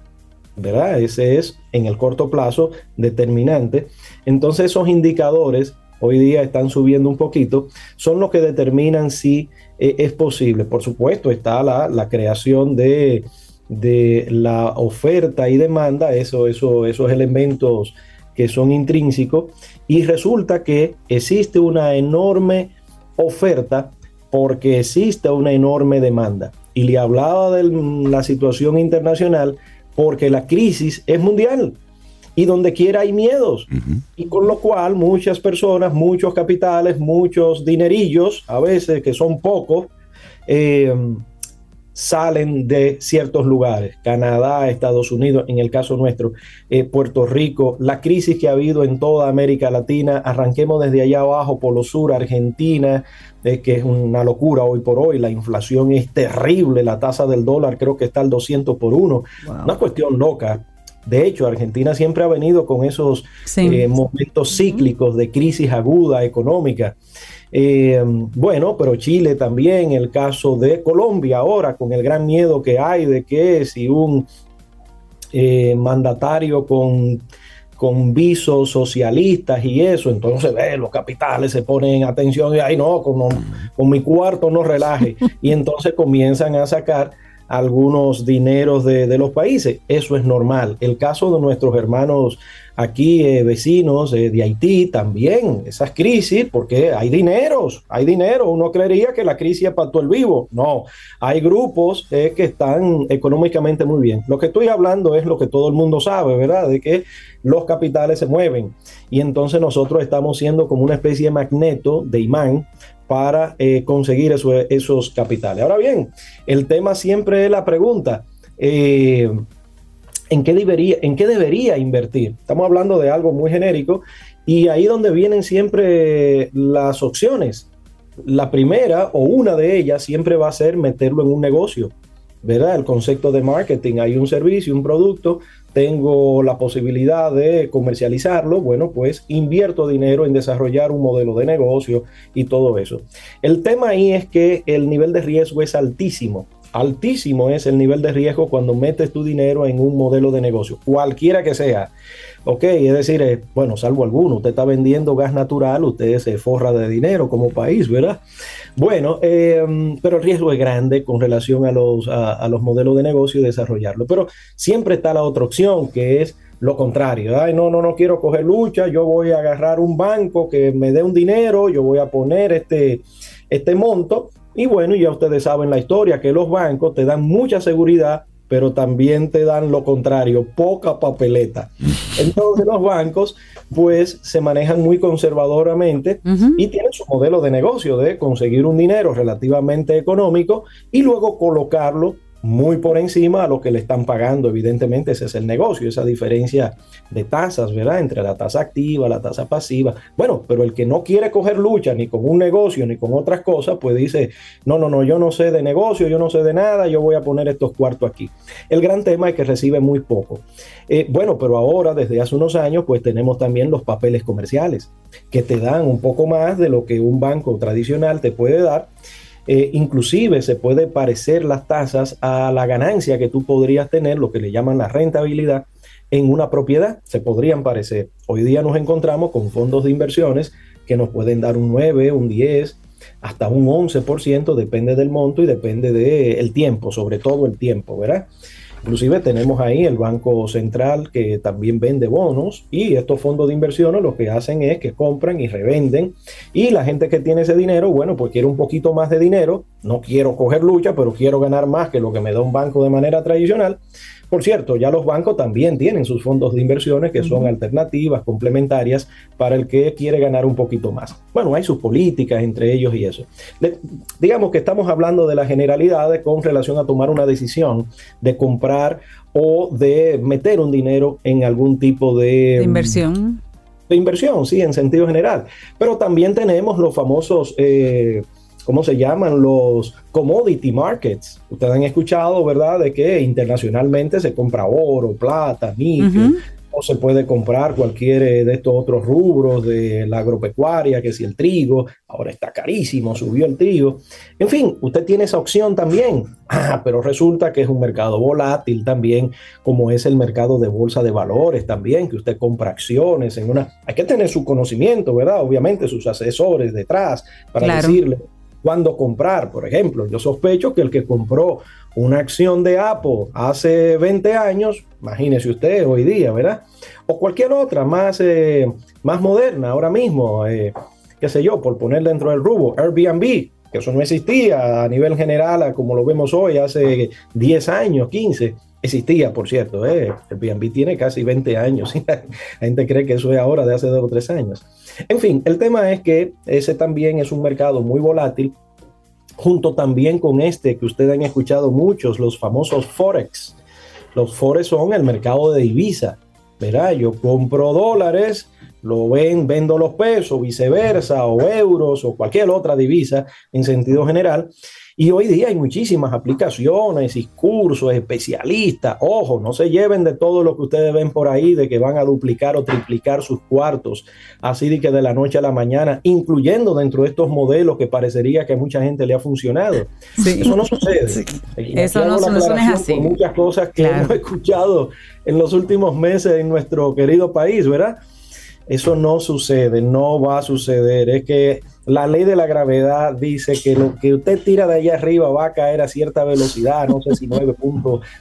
[SPEAKER 8] ¿verdad? Ese es en el corto plazo determinante. Entonces esos indicadores hoy día están subiendo un poquito, son los que determinan si eh, es posible. Por supuesto está la, creación de, la oferta y demanda, eso, eso, esos elementos que son intrínsecos, y resulta que existe una enorme oferta porque existe una enorme demanda. Y le hablaba de la situación internacional porque la crisis es mundial y donde quiera hay miedos. Y con lo cual muchas personas, muchos capitales, muchos dinerillos, a veces que son pocos, eh, salen de ciertos lugares. Canadá, Estados Unidos, en el caso nuestro, eh, Puerto Rico, la crisis que ha habido en toda América Latina, arranquemos desde allá abajo, Polo Sur, Argentina, eh, que es una locura hoy por hoy, la inflación es terrible, la tasa del dólar creo que está al 200 por uno, una cuestión loca. De hecho, Argentina siempre ha venido con esos eh, momentos cíclicos de crisis aguda económica. Eh, bueno, pero Chile también, el caso de Colombia ahora, con el gran miedo que hay de que si un mandatario con con visos socialistas y eso, entonces ve, los capitales se ponen atención y ay no, con, con mi cuarto no relaje y entonces comienzan a sacar algunos dineros de, los países. Eso es normal. El caso de nuestros hermanos aquí eh, vecinos de Haití también, esas crisis, porque hay dineros, hay dinero. Uno creería que la crisis es para todo el vivo. No, hay grupos que están económicamente muy bien. Lo que estoy hablando es lo que todo el mundo sabe, ¿verdad? De que los capitales se mueven y entonces nosotros estamos siendo como una especie de magneto, de imán, para eh, conseguir esos capitales. Ahora bien, el tema siempre es la pregunta. Eh, ¿en, qué debería, ¿En qué debería invertir? Estamos hablando de algo muy genérico y ahí donde vienen siempre las opciones. La primera o una de ellas siempre va a ser meterlo en un negocio. ¿verdad? El concepto de marketing, hay un servicio, un producto, tengo la posibilidad de comercializarlo, bueno, pues invierto dinero en desarrollar un modelo de negocio y todo eso. El tema ahí es que el nivel de riesgo es altísimo. Altísimo es el nivel de riesgo cuando metes tu dinero en un modelo de negocio, cualquiera que sea. Ok, es decir, eh, bueno, salvo alguno, usted está vendiendo gas natural, usted se forra de dinero como país, ¿verdad? Bueno, em, pero el riesgo es grande con relación a los, a, los modelos de negocio y desarrollarlo. Pero siempre está la otra opción, que es lo contrario. Ay, no, no, no quiero coger lucha, yo voy a agarrar un banco que me dé un dinero, yo voy a poner este, este monto. Y bueno, ya ustedes saben la historia, que los bancos te dan mucha seguridad pero también te dan lo contrario, poca papeleta. Entonces los bancos pues se manejan muy conservadoramente y tienen su modelo de negocio de conseguir un dinero relativamente económico y luego colocarlo muy por encima a lo que le están pagando. Evidentemente ese es el negocio, esa diferencia de tasas, ¿verdad? Entre la tasa activa, la tasa pasiva. Bueno, pero el que no quiere coger lucha ni con un negocio ni con otras cosas, pues dice, no, no, no, yo no sé de negocio, yo no sé de nada, yo voy a poner estos cuartos aquí. El gran tema es que recibe muy poco. Eh, bueno, pero ahora, desde hace unos años, pues tenemos también los papeles comerciales, que te dan un poco más de lo que un banco tradicional te puede dar eh, inclusive se puede parecer las tasas a la ganancia que tú podrías tener, lo que le llaman la rentabilidad, en una propiedad. Se podrían parecer. Hoy día nos encontramos con fondos de inversiones que nos pueden dar un 9, un 10, hasta un 11%, depende del monto y depende del tiempo, sobre todo el tiempo, ¿verdad? Inclusive tenemos ahí el Banco Central que también vende bonos y estos fondos de inversiones lo que hacen es que compran y revenden. Y la gente que tiene ese dinero, bueno, pues quiere un poquito más de dinero, no quiero coger lucha, pero quiero ganar más que lo que me da un banco de manera tradicional por cierto, ya los bancos también tienen sus fondos de inversiones que son alternativas, complementarias para el que quiere ganar un poquito más. Bueno, hay sus políticas entre ellos y eso. digamos que estamos hablando de las generalidades con relación a tomar una decisión de comprar o de meter un dinero en algún tipo de,
[SPEAKER 4] de inversión.
[SPEAKER 8] De inversión, sí, en sentido general. Pero también tenemos los famosos... Eh, ¿cómo se llaman? Los commodity markets. Ustedes han escuchado, ¿verdad?, de que internacionalmente se compra oro, plata, níquel, o se puede comprar cualquier de estos otros rubros de la agropecuaria, que si el trigo, ahora está carísimo, subió el trigo. En fin, usted tiene esa opción también. Ah, pero resulta que es un mercado volátil también, como es el mercado de bolsa de valores también, que usted compra acciones en una... Hay que tener su conocimiento, ¿verdad? Obviamente sus asesores detrás para decirle cuándo comprar. Por ejemplo, yo sospecho que el que compró una acción de Apple hace 20 años, imagínese usted hoy día, ¿verdad? O cualquier otra más, eh, más moderna ahora mismo, eh, qué sé yo, por poner dentro del rubro, Airbnb, que eso no existía a nivel general como lo vemos hoy, hace 10 años, 15. Existía, por cierto, eh. Airbnb tiene casi 20 años. La gente cree que eso es ahora de hace dos o tres años. En fin, el tema es que ese también es un mercado muy volátil, junto también con este que ustedes han escuchado muchos, los famosos Forex. Los Forex son el mercado de divisa. Verá, yo compro dólares, lo ven, vendo los pesos, viceversa, o euros, o cualquier otra divisa en sentido general. Y hoy día hay muchísimas aplicaciones y cursos, especialistas. Ojo, no se lleven de todo lo que ustedes ven por ahí, de que van a duplicar o triplicar sus cuartos, así de que de la noche a la mañana, incluyendo dentro de estos modelos que parecería que a mucha gente le ha funcionado. Eso no sucede.
[SPEAKER 4] Eso no, es así.
[SPEAKER 8] muchas cosas que hemos escuchado en los últimos meses en nuestro querido país, ¿verdad? Eso no sucede, no va a suceder. Es que la ley de la gravedad dice que lo que usted tira de allá arriba va a caer a cierta velocidad, no sé si 9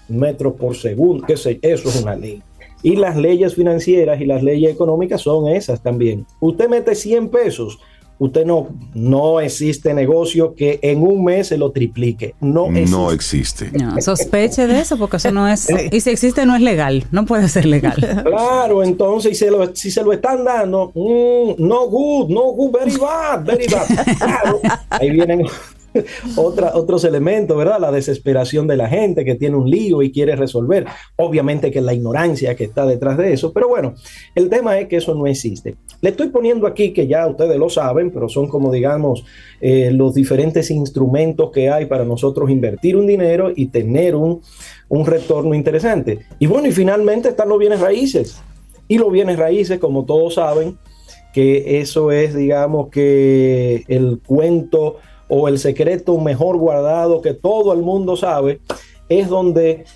[SPEAKER 8] metros por segundo, qué sé, eso es una ley. Y las leyes financieras y las leyes económicas son esas también. Usted mete 100 pesos, usted no, no existe negocio que en un mes se lo triplique. No existe.
[SPEAKER 2] No existe.
[SPEAKER 4] No, sospeche de eso porque eso no es... y si existe no es legal, no puede ser legal.
[SPEAKER 8] Claro, entonces si se lo, si se lo están dando, mm, no good, no good, very bad, very bad. Claro, ahí vienen Otra, otros elementos, ¿verdad? La desesperación de la gente que tiene un lío y quiere resolver. Obviamente que la ignorancia que está detrás de eso, pero bueno, el tema es que eso no existe. Le estoy poniendo aquí que ya ustedes lo saben, pero son como digamos eh, los diferentes instrumentos que hay para nosotros invertir un dinero y tener un, un retorno interesante. Y bueno, y finalmente están los bienes raíces. Y los bienes raíces, como todos saben, que eso es, digamos, que el cuento o el secreto mejor guardado que todo el mundo sabe, es donde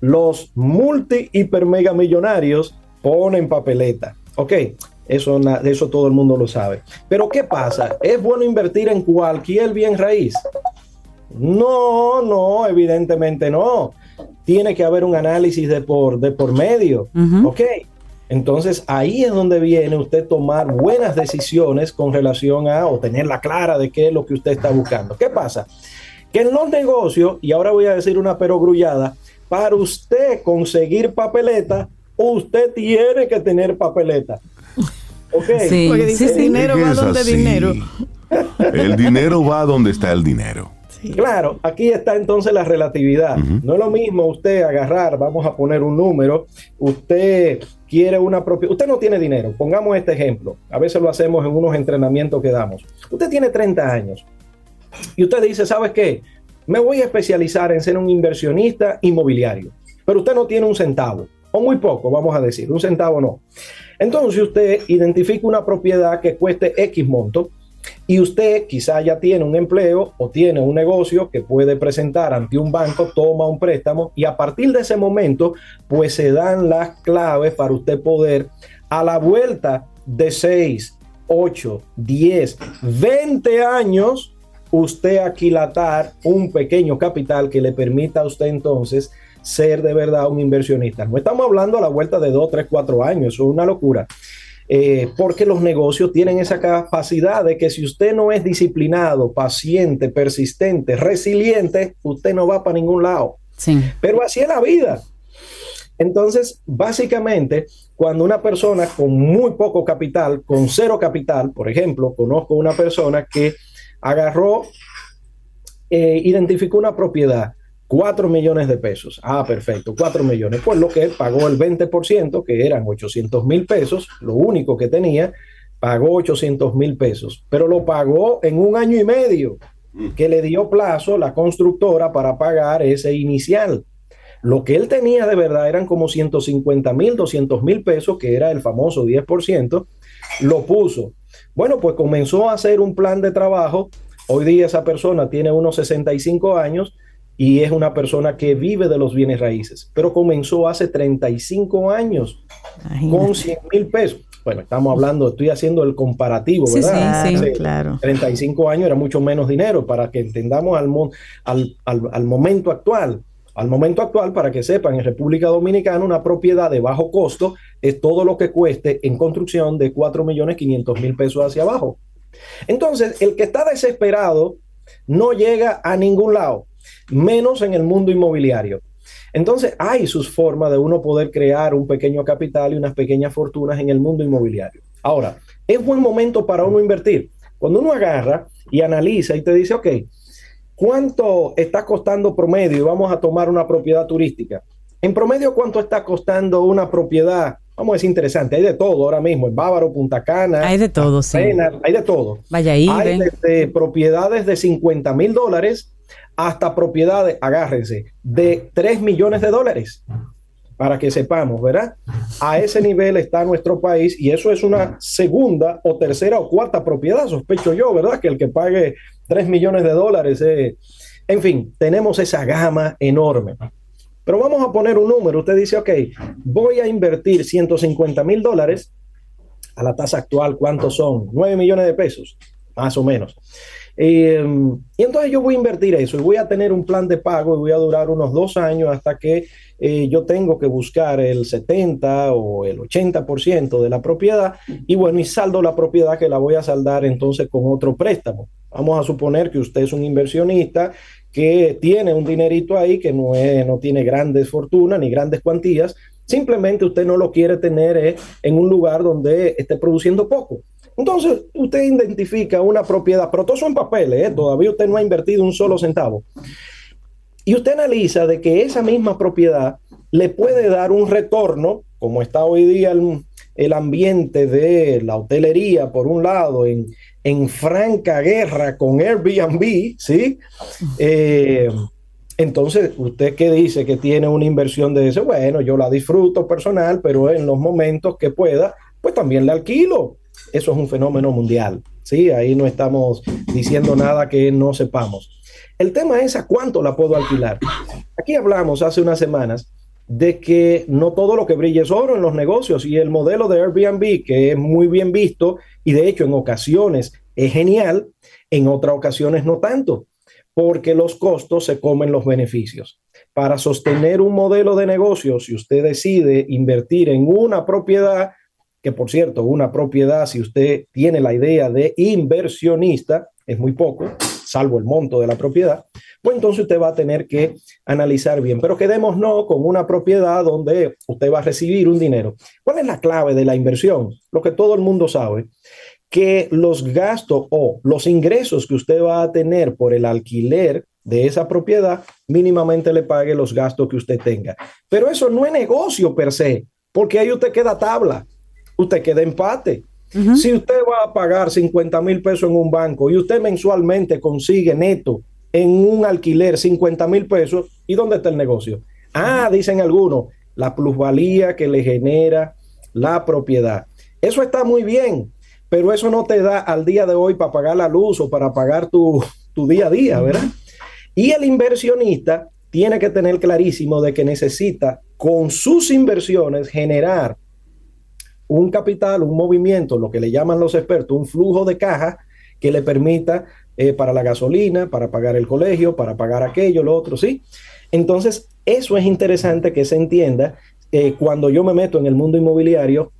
[SPEAKER 8] los multi hiper mega millonarios ponen papeleta. Ok, eso, eso todo el mundo lo sabe. Pero ¿qué pasa? ¿Es bueno invertir en cualquier bien raíz? No, no, evidentemente no. Tiene que haber un análisis de por, de por medio. Ok, entonces ahí es donde viene usted tomar buenas decisiones con relación a o tenerla clara de qué es lo que usted está buscando. ¿Qué pasa? Que en los negocios, y ahora voy a decir una perogrullada, para usted conseguir papeleta, usted tiene que tener papeleta.
[SPEAKER 3] ¿Ok? Porque dice dinero va donde dinero.
[SPEAKER 2] El dinero va donde está el dinero.
[SPEAKER 8] Claro, aquí está entonces la relatividad. No es lo mismo usted agarrar, vamos a poner un número, usted quiere una propiedad, usted no tiene dinero, pongamos este ejemplo, a veces lo hacemos en unos entrenamientos que damos. Usted tiene 30 años y usted dice, ¿sabes qué? Me voy a especializar en ser un inversionista inmobiliario, pero usted no tiene un centavo, o muy poco, vamos a decir, un centavo no. Entonces usted identifica una propiedad que cueste X monto, y usted quizá ya tiene un empleo o tiene un negocio que puede presentar ante un banco, toma un préstamo y a partir de ese momento pues se dan las claves para usted poder a la vuelta de 6, 8, 10, 20 años usted aquilatar un pequeño capital que le permita a usted entonces ser de verdad un inversionista. No estamos hablando a la vuelta de 2, 3, 4 años, eso es una locura. Eh, porque los negocios tienen esa capacidad de que si usted no es disciplinado, paciente, persistente, resiliente, usted no va para ningún lado. Sí. Pero así es la vida. Entonces, básicamente, cuando una persona con muy poco capital, con cero capital, por ejemplo, conozco una persona que agarró, eh, identificó una propiedad 4 millones de pesos. Ah, perfecto, 4 millones. Pues lo que él pagó el 20%, que eran 800 mil pesos, lo único que tenía, pagó 800 mil pesos, pero lo pagó en un año y medio, que le dio plazo la constructora para pagar ese inicial. Lo que él tenía de verdad eran como 150 mil, 200 mil pesos, que era el famoso 10%, lo puso. Bueno, pues comenzó a hacer un plan de trabajo. Hoy día esa persona tiene unos 65 años y es una persona que vive de los bienes raíces, pero comenzó hace 35 años con 100 mil pesos. Bueno, estamos hablando, estoy haciendo el comparativo, ¿verdad?
[SPEAKER 3] Sí, sí, claro.
[SPEAKER 8] 35 años era mucho menos dinero para que entendamos al, al, al, al momento actual. Al momento actual, para que sepan, en República Dominicana una propiedad de bajo costo es todo lo que cueste en construcción de 4 millones 500 mil pesos hacia abajo. Entonces, el que está desesperado no llega a ningún lado menos en el mundo inmobiliario. Entonces, hay sus formas de uno poder crear un pequeño capital y unas pequeñas fortunas en el mundo inmobiliario. Ahora, es buen momento para uno invertir. Cuando uno agarra y analiza y te dice, ok, ¿cuánto está costando promedio? Vamos a tomar una propiedad turística. En promedio, ¿cuánto está costando una propiedad? Vamos decir interesante, hay de todo ahora mismo, en Bávaro, Punta Cana.
[SPEAKER 4] Hay de todo, sí.
[SPEAKER 8] hay de todo.
[SPEAKER 4] Vaya.
[SPEAKER 8] Hay desde propiedades de 50 mil dólares hasta propiedades, agárrense, de 3 millones de dólares. Para que sepamos, ¿verdad? A ese nivel está nuestro país y eso es una segunda o tercera o cuarta propiedad, sospecho yo, ¿verdad? Que el que pague 3 millones de dólares, eh, en fin, tenemos esa gama enorme. Pero vamos a poner un número. Usted dice, ok, voy a invertir 150 mil dólares a la tasa actual, ¿cuántos son? 9 millones de pesos. más o menos. Eh, y entonces yo voy a invertir eso y voy a tener un plan de pago y voy a durar unos dos años hasta que eh, yo tengo que buscar el 70 o el 80% de la propiedad y bueno, y saldo la propiedad que la voy a saldar entonces con otro préstamo. Vamos a suponer que usted es un inversionista que tiene un dinerito ahí que no, no tiene grandes fortunas ni grandes cuantías, simplemente usted no lo quiere tener eh, en un lugar donde esté produciendo poco. Entonces, usted identifica una propiedad, pero todo eso en papeles, ¿eh? todavía usted no ha invertido un solo centavo. Y usted analiza de que esa misma propiedad le puede dar un retorno, como está hoy día el, ambiente de la hotelería, por un lado, en, franca guerra con Airbnb, ¿sí? Eh, entonces, ¿usted qué dice que tiene una inversión de ese? Bueno, yo la disfruto personal, pero en los momentos que pueda, pues también la alquilo. Eso es un fenómeno mundial, ¿sí? Ahí no estamos diciendo nada que no sepamos. El tema es a cuánto la puedo alquilar. Aquí hablamos hace unas semanas de que no todo lo que brilla es oro en los negocios y el modelo de Airbnb, que es muy bien visto y de hecho en ocasiones es genial, en otras ocasiones no tanto, porque los costos se comen los beneficios. Para sostener un modelo de negocio, si usted decide invertir en una propiedad, que por cierto, una propiedad, si usted tiene la idea de inversionista, es muy poco, salvo el monto de la propiedad, pues entonces usted va a tener que analizar bien. Pero quedémonos con una propiedad donde usted va a recibir un dinero. ¿Cuál es la clave de la inversión? Lo que todo el mundo sabe, que los gastos o los ingresos que usted va a tener por el alquiler de esa propiedad mínimamente le pague los gastos que usted tenga. Pero eso no es negocio per se, porque ahí usted queda tabla usted queda empate. Si usted va a pagar 50 mil pesos en un banco y usted mensualmente consigue neto en un alquiler 50 mil pesos, ¿y dónde está el negocio? Ah, dicen algunos, la plusvalía que le genera la propiedad. Eso está muy bien, pero eso no te da al día de hoy para pagar la luz o para pagar tu, tu día a día, ¿verdad? Y el inversionista tiene que tener clarísimo de que necesita con sus inversiones generar un capital, un movimiento, lo que le llaman los expertos, un flujo de caja que le permita eh, para la gasolina, para pagar el colegio, para pagar aquello, lo otro, ¿sí? Entonces, eso es interesante que se entienda eh, cuando yo me meto en el mundo inmobiliario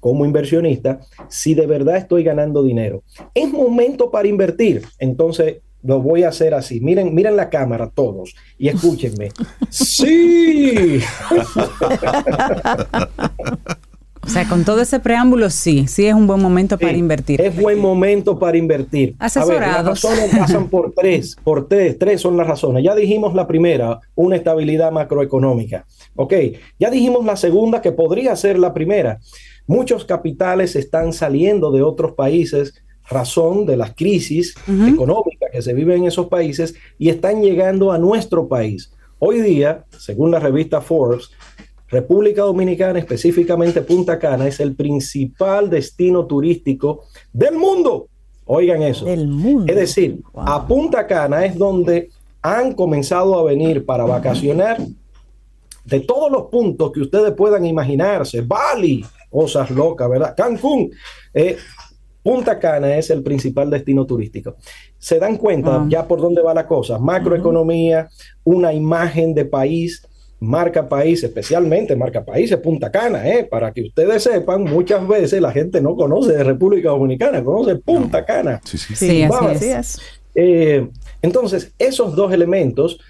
[SPEAKER 8] como inversionista, si de verdad estoy ganando dinero. Es momento para invertir. Entonces, lo voy a hacer así. Miren, miren la cámara todos y escúchenme. sí.
[SPEAKER 4] O sea, con todo ese preámbulo, sí, sí es un buen momento para invertir.
[SPEAKER 8] Es buen momento para invertir.
[SPEAKER 4] Asesorados.
[SPEAKER 8] las razones pasan por tres, por tres, tres son las razones. Ya dijimos la primera, una estabilidad macroeconómica. Ok, ya dijimos la segunda, que podría ser la primera. Muchos capitales están saliendo de otros países razón de las crisis económicas que se viven en esos países y están llegando a nuestro país. Hoy día, según la revista Forbes, República Dominicana, específicamente Punta Cana, es el principal destino turístico del mundo. Oigan eso. Es decir, a Punta Cana es donde han comenzado a venir para vacacionar de todos los puntos que ustedes puedan imaginarse. Bali, cosas locas, ¿verdad? Cancún. Eh, Punta Cana es el principal destino turístico. Se dan cuenta ya por dónde va la cosa. Macroeconomía, una imagen de país marca país, especialmente marca países Punta Cana, ¿eh? para que ustedes sepan, muchas veces la gente no conoce de República Dominicana, conoce Punta Cana.
[SPEAKER 4] Sí, sí, sí. así es.
[SPEAKER 8] Eh, entonces, esos dos elementos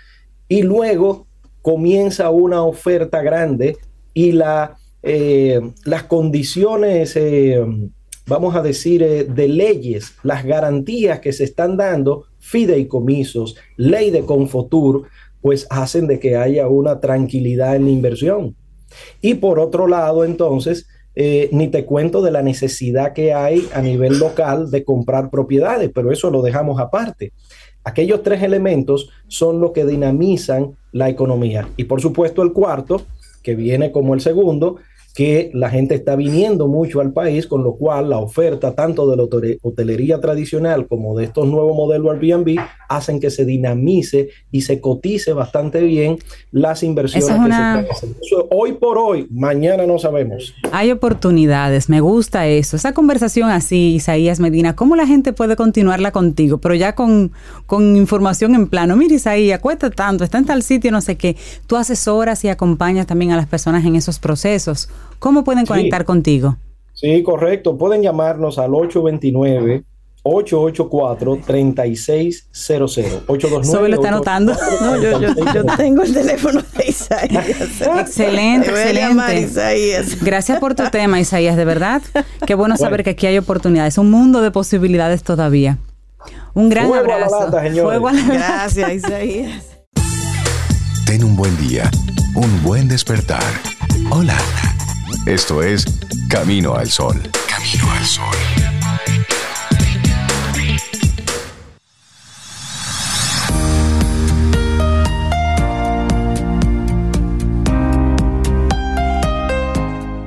[SPEAKER 8] y luego comienza una oferta grande y la, eh, las condiciones, eh, vamos a decir, de leyes, las garantías que se están dando, fideicomisos, ley de Confotur, pues hacen de que haya una tranquilidad en la inversión. Y por otro lado, entonces, eh, ni te cuento de la necesidad que hay a nivel local de comprar propiedades, pero eso lo dejamos aparte. Aquellos tres elementos son lo que dinamizan la economía. Y por supuesto el cuarto, que viene como el segundo, que la gente está viniendo mucho al país, con lo cual la oferta tanto de la hotelería tradicional como de estos nuevos modelos Airbnb hacen que se dinamice y se cotice bastante bien las inversiones que se hacen. hoy por hoy, mañana no sabemos.
[SPEAKER 4] Hay oportunidades, me gusta eso. Esa conversación así, Isaías Medina, ¿cómo la gente puede continuarla contigo? Pero ya con, con información en plano. Mira, Isaías, cuesta tanto, está en tal sitio, no sé qué. Tú asesoras y acompañas también a las personas en esos procesos. ¿Cómo pueden conectar contigo?
[SPEAKER 8] Sí, correcto. Pueden llamarnos al 829 884-3600. 829
[SPEAKER 4] Sobre lo está anotando.
[SPEAKER 3] No, yo, yo, yo, tengo el teléfono de Isaías.
[SPEAKER 4] excelente, excelente.
[SPEAKER 3] Isaías.
[SPEAKER 4] Gracias por tu tema, Isaías, de verdad. Qué bueno, saber que aquí hay oportunidades. Un mundo de posibilidades todavía. Un gran abrazo.
[SPEAKER 3] Gracias, Isaías.
[SPEAKER 5] Ten un buen día, un buen despertar. Hola. Esto es Camino al Sol. Camino al Sol.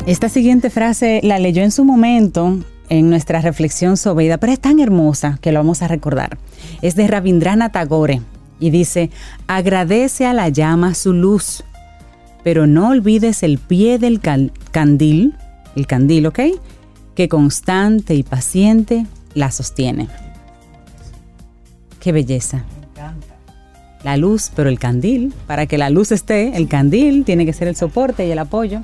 [SPEAKER 4] Esta siguiente frase la leyó en su momento en nuestra reflexión sobre ella, pero es tan hermosa que lo vamos a recordar. Es de Rabindranath Tagore y dice, agradece a la llama su luz pero no olvides el pie del candil, el candil, ¿ok? Que constante y paciente la sostiene. Qué belleza. Me encanta. La luz, pero el candil, para que la luz esté, el candil tiene que ser el soporte y el apoyo.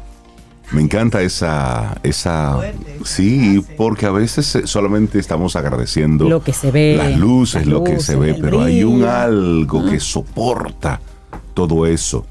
[SPEAKER 2] Me encanta esa, esa, sí, porque a veces solamente estamos agradeciendo
[SPEAKER 4] lo que se ve,
[SPEAKER 2] la luz es lo que se ve, pero hay un algo que soporta todo eso.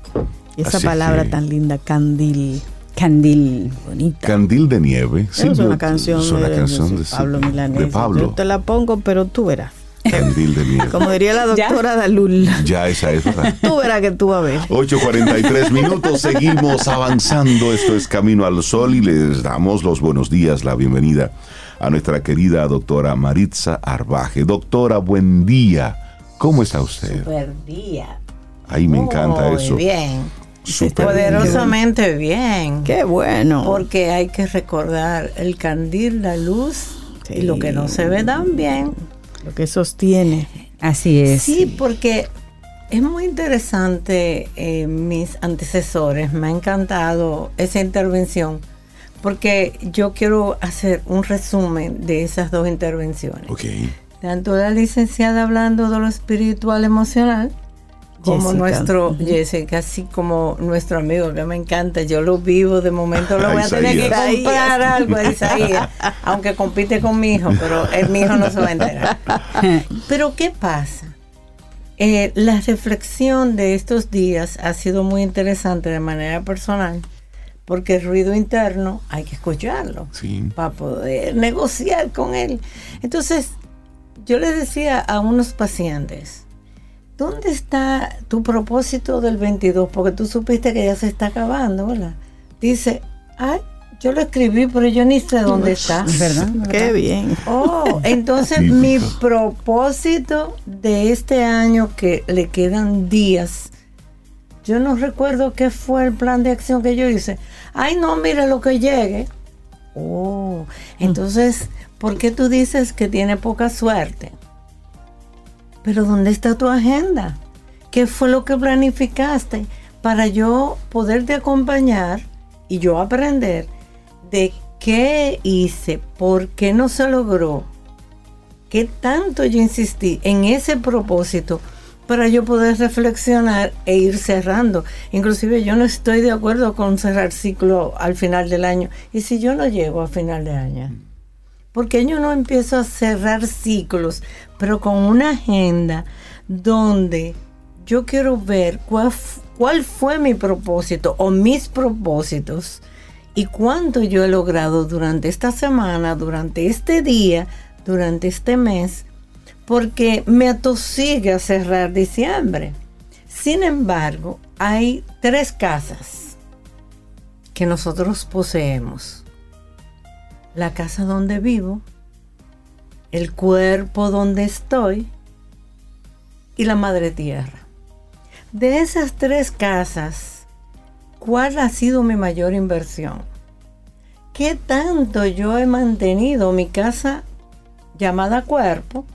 [SPEAKER 3] Y esa palabra tan linda, candil.
[SPEAKER 4] Candil.
[SPEAKER 3] Bonita.
[SPEAKER 2] Candil de nieve.
[SPEAKER 3] Sí, es una canción, de, Pablo Milanés.
[SPEAKER 2] De Pablo.
[SPEAKER 3] Yo te la pongo, pero tú verás.
[SPEAKER 2] Candil de nieve.
[SPEAKER 3] Como diría la doctora Dalul.
[SPEAKER 2] Ya esa es, ¿verdad?
[SPEAKER 3] Tú verás que tú vas a ver.
[SPEAKER 2] 8.43 minutos, seguimos avanzando. Esto es Camino al Sol y les damos los buenos días, la bienvenida a nuestra querida doctora Maritza Arbaje. Doctora, buen día. ¿Cómo está usted?
[SPEAKER 9] Buen día.
[SPEAKER 2] Ay, me encanta
[SPEAKER 9] Muy
[SPEAKER 2] eso.
[SPEAKER 9] bien. Poderosamente bien.
[SPEAKER 3] Qué bueno.
[SPEAKER 9] Porque hay que recordar el candil, la luz y lo que no se ve tan bien.
[SPEAKER 3] Lo que sostiene.
[SPEAKER 4] Así es.
[SPEAKER 9] Sí, porque es muy interesante, eh, mis antecesores, me ha encantado esa intervención, porque yo quiero hacer un resumen de esas dos intervenciones.
[SPEAKER 2] Okay.
[SPEAKER 9] Tanto la licenciada hablando de lo espiritual emocional, como nuestro Jessica, así como nuestro amigo que me encanta, yo lo vivo, de momento lo voy a tener que comprar algo a Isaías, aunque compite con mi hijo, pero el mi hijo no se va a enterar. Pero ¿qué pasa? Eh, la reflexión de estos días ha sido muy interesante de manera personal, porque el ruido interno hay que escucharlo para poder negociar con él. Entonces, yo le decía a unos pacientes, ¿dónde está tu propósito del 22? Porque tú supiste que ya se está acabando, ¿verdad? Dice, ay, yo lo escribí, pero yo ni sé dónde está.
[SPEAKER 3] ¿Verdad? Qué bien.
[SPEAKER 9] Oh, entonces mi propósito de este año que le quedan días, yo no recuerdo qué fue el plan de acción que yo hice. Ay, no, mira lo que llegue. Oh, entonces, ¿por qué tú dices que tiene poca suerte? Pero ¿dónde está tu agenda? ¿Qué fue lo que planificaste para yo poderte acompañar y yo aprender de qué hice, por qué no se logró, qué tanto yo insistí en ese propósito para yo poder reflexionar e ir cerrando. Inclusive yo no estoy de acuerdo con cerrar ciclo al final del año. ¿Y si yo no llego a final de año? Porque yo no empiezo a cerrar ciclos, pero con una agenda donde yo quiero ver cuál, fue mi propósito o mis propósitos y cuánto yo he logrado durante esta semana, durante este día, durante este mes, porque me atosiga cerrar diciembre. Sin embargo, hay tres casas que nosotros poseemos la casa donde vivo, el cuerpo donde estoy y la madre tierra. De esas tres casas, ¿cuál ha sido mi mayor inversión? ¿qué tanto yo he mantenido mi casa llamada cuerpo?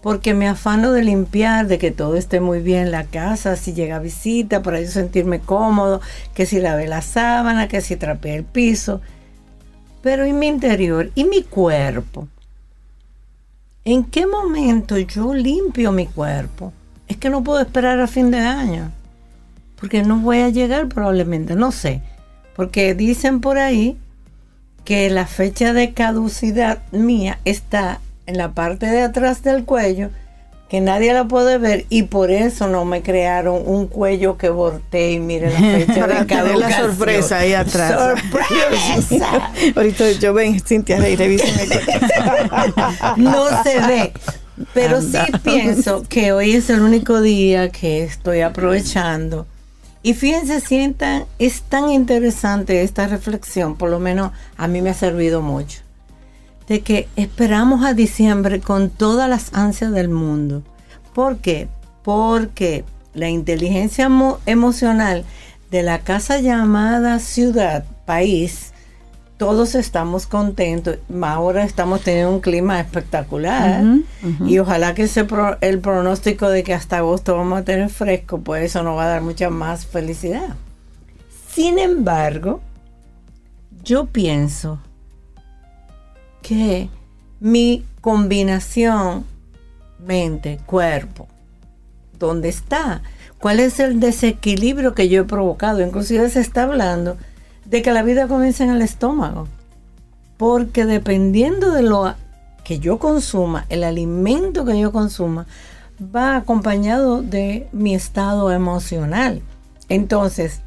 [SPEAKER 9] Porque me afano de limpiar, de que todo esté muy bien en la casa, si llega visita, para yo sentirme cómodo, que si lavé la sábana, que si trapeé el piso. Pero en mi interior y mi cuerpo, ¿en qué momento yo limpio mi cuerpo? Es que no puedo esperar a fin de año, porque no voy a llegar probablemente, no sé, porque dicen por ahí que la fecha de caducidad mía está en la parte de atrás del cuello que nadie la puede ver y por eso no me crearon un cuello que voltee y mire la fecha de
[SPEAKER 3] tener la sorpresa ahí atrás. ¡Sorpresa! Ahorita yo ven, Cintia,
[SPEAKER 9] No se ve. Pero sí pienso que hoy es el único día que estoy aprovechando. Y fíjense, sientan, es tan interesante esta reflexión, por lo menos a mí me ha servido mucho de que esperamos a diciembre con todas las ansias del mundo. ¿Por qué? Porque la inteligencia emocional de la casa llamada ciudad, país, todos estamos contentos. Ahora estamos teniendo un clima espectacular. Y ojalá que ese el pronóstico de que hasta agosto vamos a tener fresco, pues eso nos va a dar mucha más felicidad. Sin embargo, yo pienso que mi combinación mente-cuerpo, ¿dónde está? ¿Cuál es el desequilibrio que yo he provocado? Inclusive se está hablando de que la vida comienza en el estómago. Porque dependiendo de lo que yo consuma, el alimento que yo consuma, va acompañado de mi estado emocional. Entonces,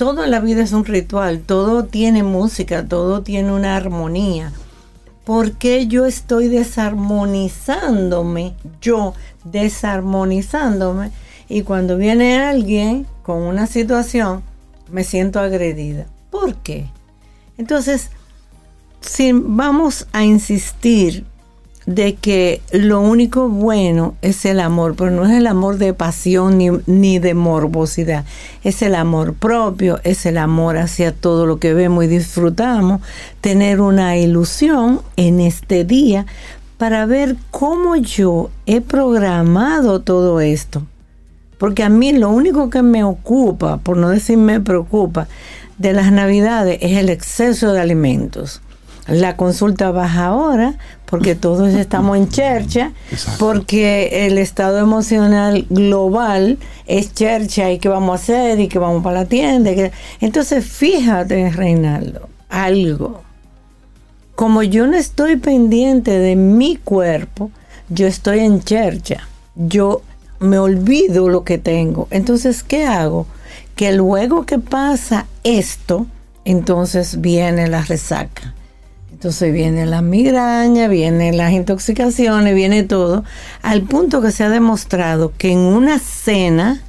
[SPEAKER 9] todo en la vida es un ritual, todo tiene música, todo tiene una armonía. ¿Por qué yo estoy desarmonizándome? Yo desarmonizándome. Y cuando viene alguien con una situación, me siento agredida. ¿Por qué? Entonces, si vamos a insistir de que lo único bueno es el amor, pero no es el amor de pasión ni, ni, de morbosidad, es el amor propio, es el amor hacia todo lo que vemos y disfrutamos, tener una ilusión en este día para ver cómo yo he programado todo esto. Porque a mí lo único que me ocupa, por no decir me preocupa, de las navidades es el exceso de alimentos. La consulta baja ahora porque todos estamos en chercha, porque el estado emocional global es chercha y qué vamos a hacer y qué vamos para la tienda. Entonces, fíjate, Reinaldo, algo. Como yo no estoy pendiente de mi cuerpo, yo estoy en chercha. Yo me olvido lo que tengo. Entonces, ¿qué hago? Que luego que pasa esto, entonces viene la resaca entonces viene la migraña, vienen las intoxicaciones, viene todo, al punto que se ha demostrado que en una cena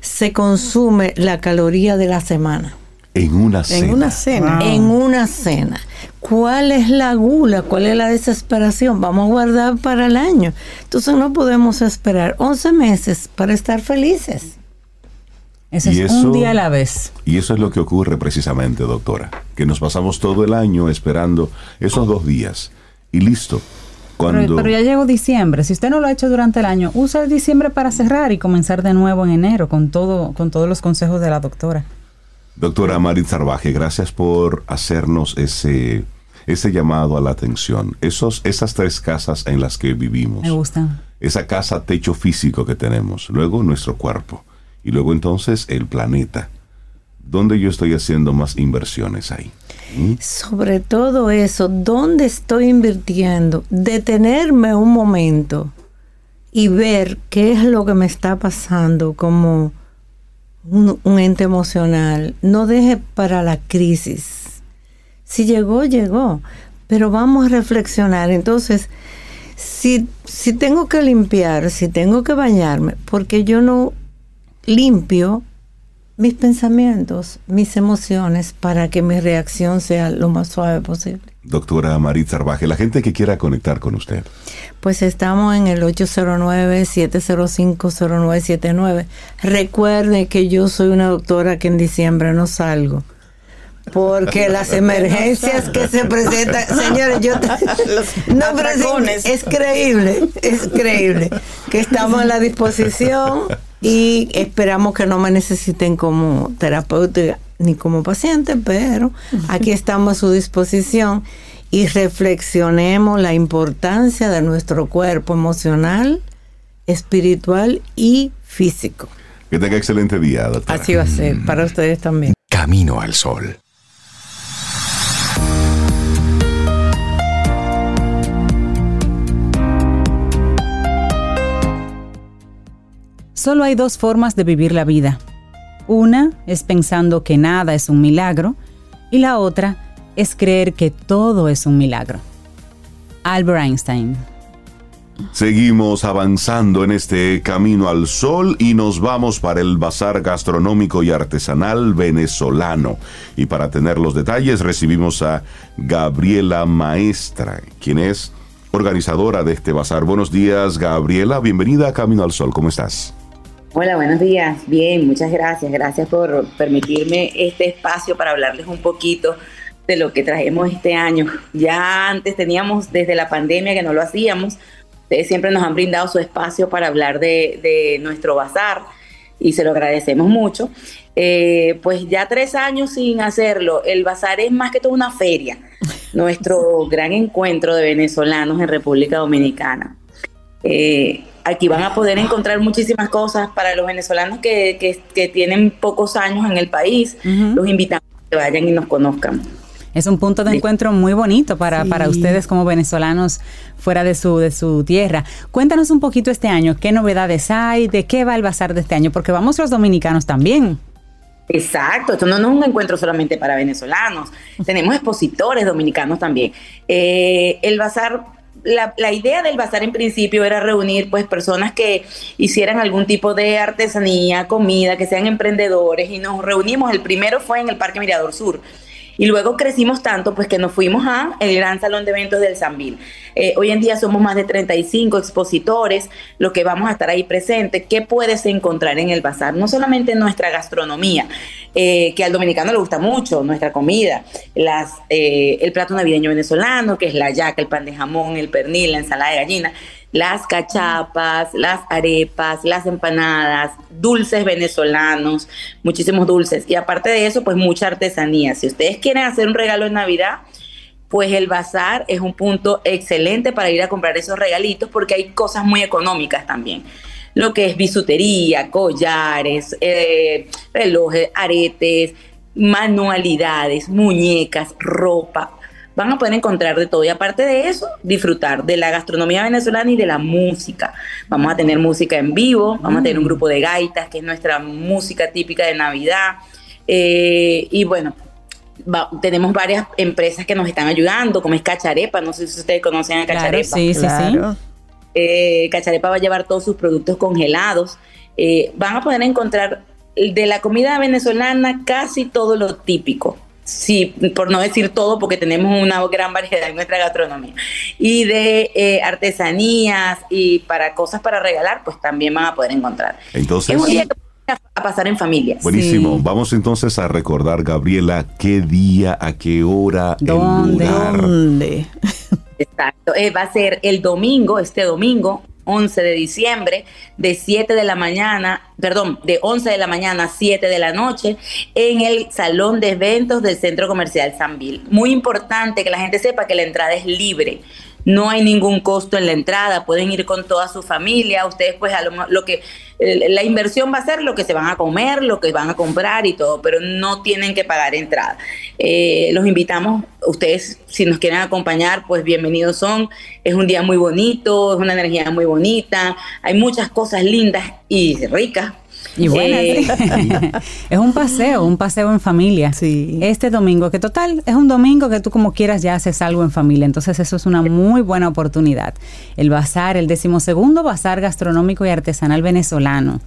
[SPEAKER 9] se consume la caloría de la semana.
[SPEAKER 2] En una cena.
[SPEAKER 9] En una cena. En una cena. ¿Cuál es la gula? ¿Cuál es la desesperación? Vamos a guardar para el año. Entonces no podemos esperar 11 meses para estar felices.
[SPEAKER 4] Eso es un día a la vez.
[SPEAKER 2] Y eso es lo que ocurre precisamente, doctora, que nos pasamos todo el año esperando esos dos días y listo.
[SPEAKER 4] Cuando... Pero, ya llegó diciembre. Si usted no lo ha hecho durante el año, usa el diciembre para cerrar y comenzar de nuevo en enero con todo, con todos los consejos de la doctora.
[SPEAKER 2] Doctora Marit Zarbaje, gracias por hacernos ese, ese llamado a la atención. Esos, esas tres casas en las que vivimos.
[SPEAKER 4] Me gustan.
[SPEAKER 2] Esa casa techo físico que tenemos. Luego nuestro cuerpo y luego entonces el planeta. ¿Dónde yo estoy haciendo más inversiones ahí?
[SPEAKER 9] Sobre todo eso, ¿dónde estoy invirtiendo? Detenerme un momento y ver qué es lo que me está pasando como un, un ente emocional. No deje para la crisis. Si llegó, llegó. Pero vamos a reflexionar. Entonces, si, si tengo que limpiar, si tengo que bañarme, porque yo no limpio mis pensamientos, mis emociones, para que mi reacción sea lo más suave posible.
[SPEAKER 2] Doctora Marit Zarbaje, la gente que quiera conectar con usted.
[SPEAKER 9] Pues estamos en el 809-705-0979. Recuerde que yo soy una doctora que en diciembre no salgo, porque las emergencias que se presentan, señores, yo no, pero es, creíble, es creíble que estamos a la disposición y esperamos que no me necesiten como terapeuta ni como paciente, pero aquí estamos a su disposición y reflexionemos la importancia de nuestro cuerpo emocional, espiritual y físico.
[SPEAKER 2] Que tenga excelente día, doctora.
[SPEAKER 9] Así va a ser, para ustedes también.
[SPEAKER 5] Camino al sol.
[SPEAKER 1] Solo hay dos formas de vivir la vida. Una es pensando que nada es un milagro y la otra es creer que todo es un milagro. Albert Einstein.
[SPEAKER 2] Seguimos avanzando en este camino al sol y nos vamos para el bazar gastronómico y artesanal venezolano. Y para tener los detalles recibimos a Gabriela Maestra, quien es organizadora de este bazar. Buenos días, Gabriela. Bienvenida a Camino al Sol. ¿Cómo estás?
[SPEAKER 10] Hola, buenos días. Bien, muchas gracias. Gracias por permitirme este espacio para hablarles un poquito de lo que traemos este año. Ya antes teníamos desde la pandemia que no lo hacíamos. Ustedes siempre nos han brindado su espacio para hablar de, nuestro bazar y se lo agradecemos mucho. Eh, pues ya tres años sin hacerlo, el bazar es más que todo una feria, nuestro gran encuentro de venezolanos en República Dominicana. Eh, aquí van a poder encontrar muchísimas cosas para los venezolanos que, tienen pocos años en el país. Los invitamos a que vayan y nos conozcan.
[SPEAKER 1] Es un punto de encuentro muy bonito para, para ustedes como venezolanos fuera de su, de su tierra. Cuéntanos un poquito este año, qué novedades hay, de qué va el bazar de este año, porque vamos los dominicanos también.
[SPEAKER 10] Exacto, esto no, es un encuentro solamente para venezolanos, tenemos expositores dominicanos también. Eh, el bazar la, la, idea del bazar en principio era reunir pues personas que hicieran algún tipo de artesanía, comida, que sean emprendedores y nos reunimos. El primero fue en el Parque Mirador Sur. Y luego crecimos tanto pues que nos fuimos a el Gran Salón de Eventos del Sambil. Eh, hoy en día somos más de 35 expositores, lo que vamos a estar ahí presentes. ¿Qué puedes encontrar en el bazar? No solamente nuestra gastronomía, eh, que al dominicano le gusta mucho, nuestra comida, eh, el plato navideño venezolano, que es la yaca, el pan de jamón, el pernil, la ensalada de gallina las cachapas, las arepas, las empanadas, dulces venezolanos, muchísimos dulces. Y aparte de eso, pues mucha artesanía. Si ustedes quieren hacer un regalo en Navidad, pues el bazar es un punto excelente para ir a comprar esos regalitos porque hay cosas muy económicas también. Lo que es bisutería, collares, eh, relojes, aretes, manualidades, muñecas, ropa van a poder encontrar de todo. Y aparte de eso, disfrutar de la gastronomía venezolana y de la música. Vamos a tener música en vivo, vamos a tener un mm. grupo de gaitas, que es nuestra música típica de Navidad. Eh, y bueno, tenemos varias empresas que nos están ayudando, como es Cacharepa, no sé si ustedes conocen a Cacharepa.
[SPEAKER 1] sí, sí, sí.
[SPEAKER 10] Eh, Cacharepa va a llevar todos sus productos congelados. Eh, van a poder encontrar de la comida venezolana casi todo lo típico sí, por no decir todo, porque tenemos una gran variedad en nuestra gastronomía. Y de eh, artesanías y para cosas para regalar, pues también van a poder encontrar.
[SPEAKER 2] Entonces,
[SPEAKER 10] es un día que a pasar en familia.
[SPEAKER 2] Buenísimo. Vamos entonces a recordar, Gabriela, qué día, a qué hora,
[SPEAKER 1] ¿Dónde?
[SPEAKER 2] el lugar.
[SPEAKER 1] ¿Dónde?
[SPEAKER 10] Exacto. Eh, va a ser el domingo, este domingo, 11 de diciembre, de 7 de la mañana, perdón, de 11 de la mañana a 7 de la noche, en el Salón de Eventos del Centro Comercial Sanville. Muy importante que la gente sepa que la entrada es libre no hay ningún costo en la entrada, pueden ir con toda su familia, ustedes pues a lo, que la inversión va a ser lo que se van a comer, lo que van a comprar y todo, pero no tienen que pagar entrada. Eh, los invitamos, ustedes si nos quieren acompañar, pues bienvenidos son, es un día muy bonito, es una energía muy bonita, hay muchas cosas lindas y ricas
[SPEAKER 1] y bueno, eh, es un paseo, un paseo en familia. Sí. Este domingo, que total, es un domingo que tú como quieras ya haces algo en familia. Entonces eso es una muy buena oportunidad. El bazar, el decimosegundo bazar gastronómico y artesanal venezolano.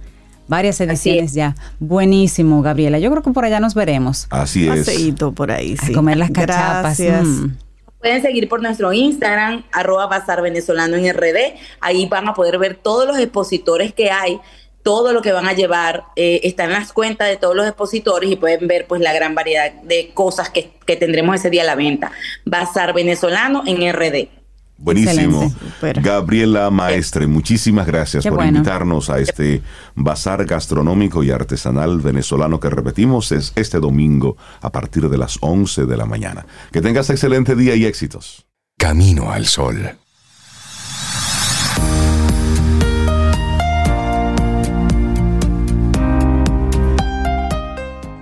[SPEAKER 1] Varias ediciones ya. Buenísimo, Gabriela. Yo creo que por allá nos veremos.
[SPEAKER 2] Así es.
[SPEAKER 3] Paseíto por ahí, sí.
[SPEAKER 1] A comer las cachapas. Mm.
[SPEAKER 10] Pueden seguir por nuestro Instagram, arroba bazar venezolano en RD. Ahí van a poder ver todos los expositores que hay todo lo que van a llevar eh, está en las cuentas de todos los expositores y pueden ver pues la gran variedad de cosas que, que tendremos ese día a la venta. Bazar venezolano en RD.
[SPEAKER 2] Buenísimo. Gabriela Maestre, muchísimas gracias por invitarnos a este bazar gastronómico y artesanal venezolano que repetimos es este domingo a partir de las 11 de la mañana. Que tengas excelente día y éxitos.
[SPEAKER 5] Camino al sol.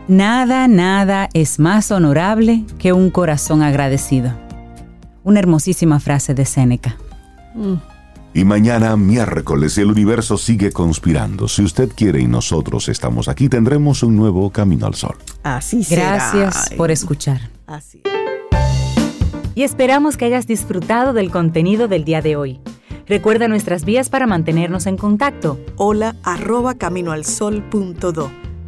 [SPEAKER 4] Nada, nada es más honorable que un corazón agradecido. Una hermosísima frase de Séneca.
[SPEAKER 2] Y mañana, miércoles, el universo sigue conspirando. Si usted quiere y nosotros estamos aquí, tendremos un nuevo camino al sol.
[SPEAKER 4] Así será. Gracias por escuchar. Así. Y esperamos que hayas disfrutado del contenido del día de hoy. Recuerda nuestras vías para mantenernos en contacto.
[SPEAKER 3] Hola arroba caminoalsol.do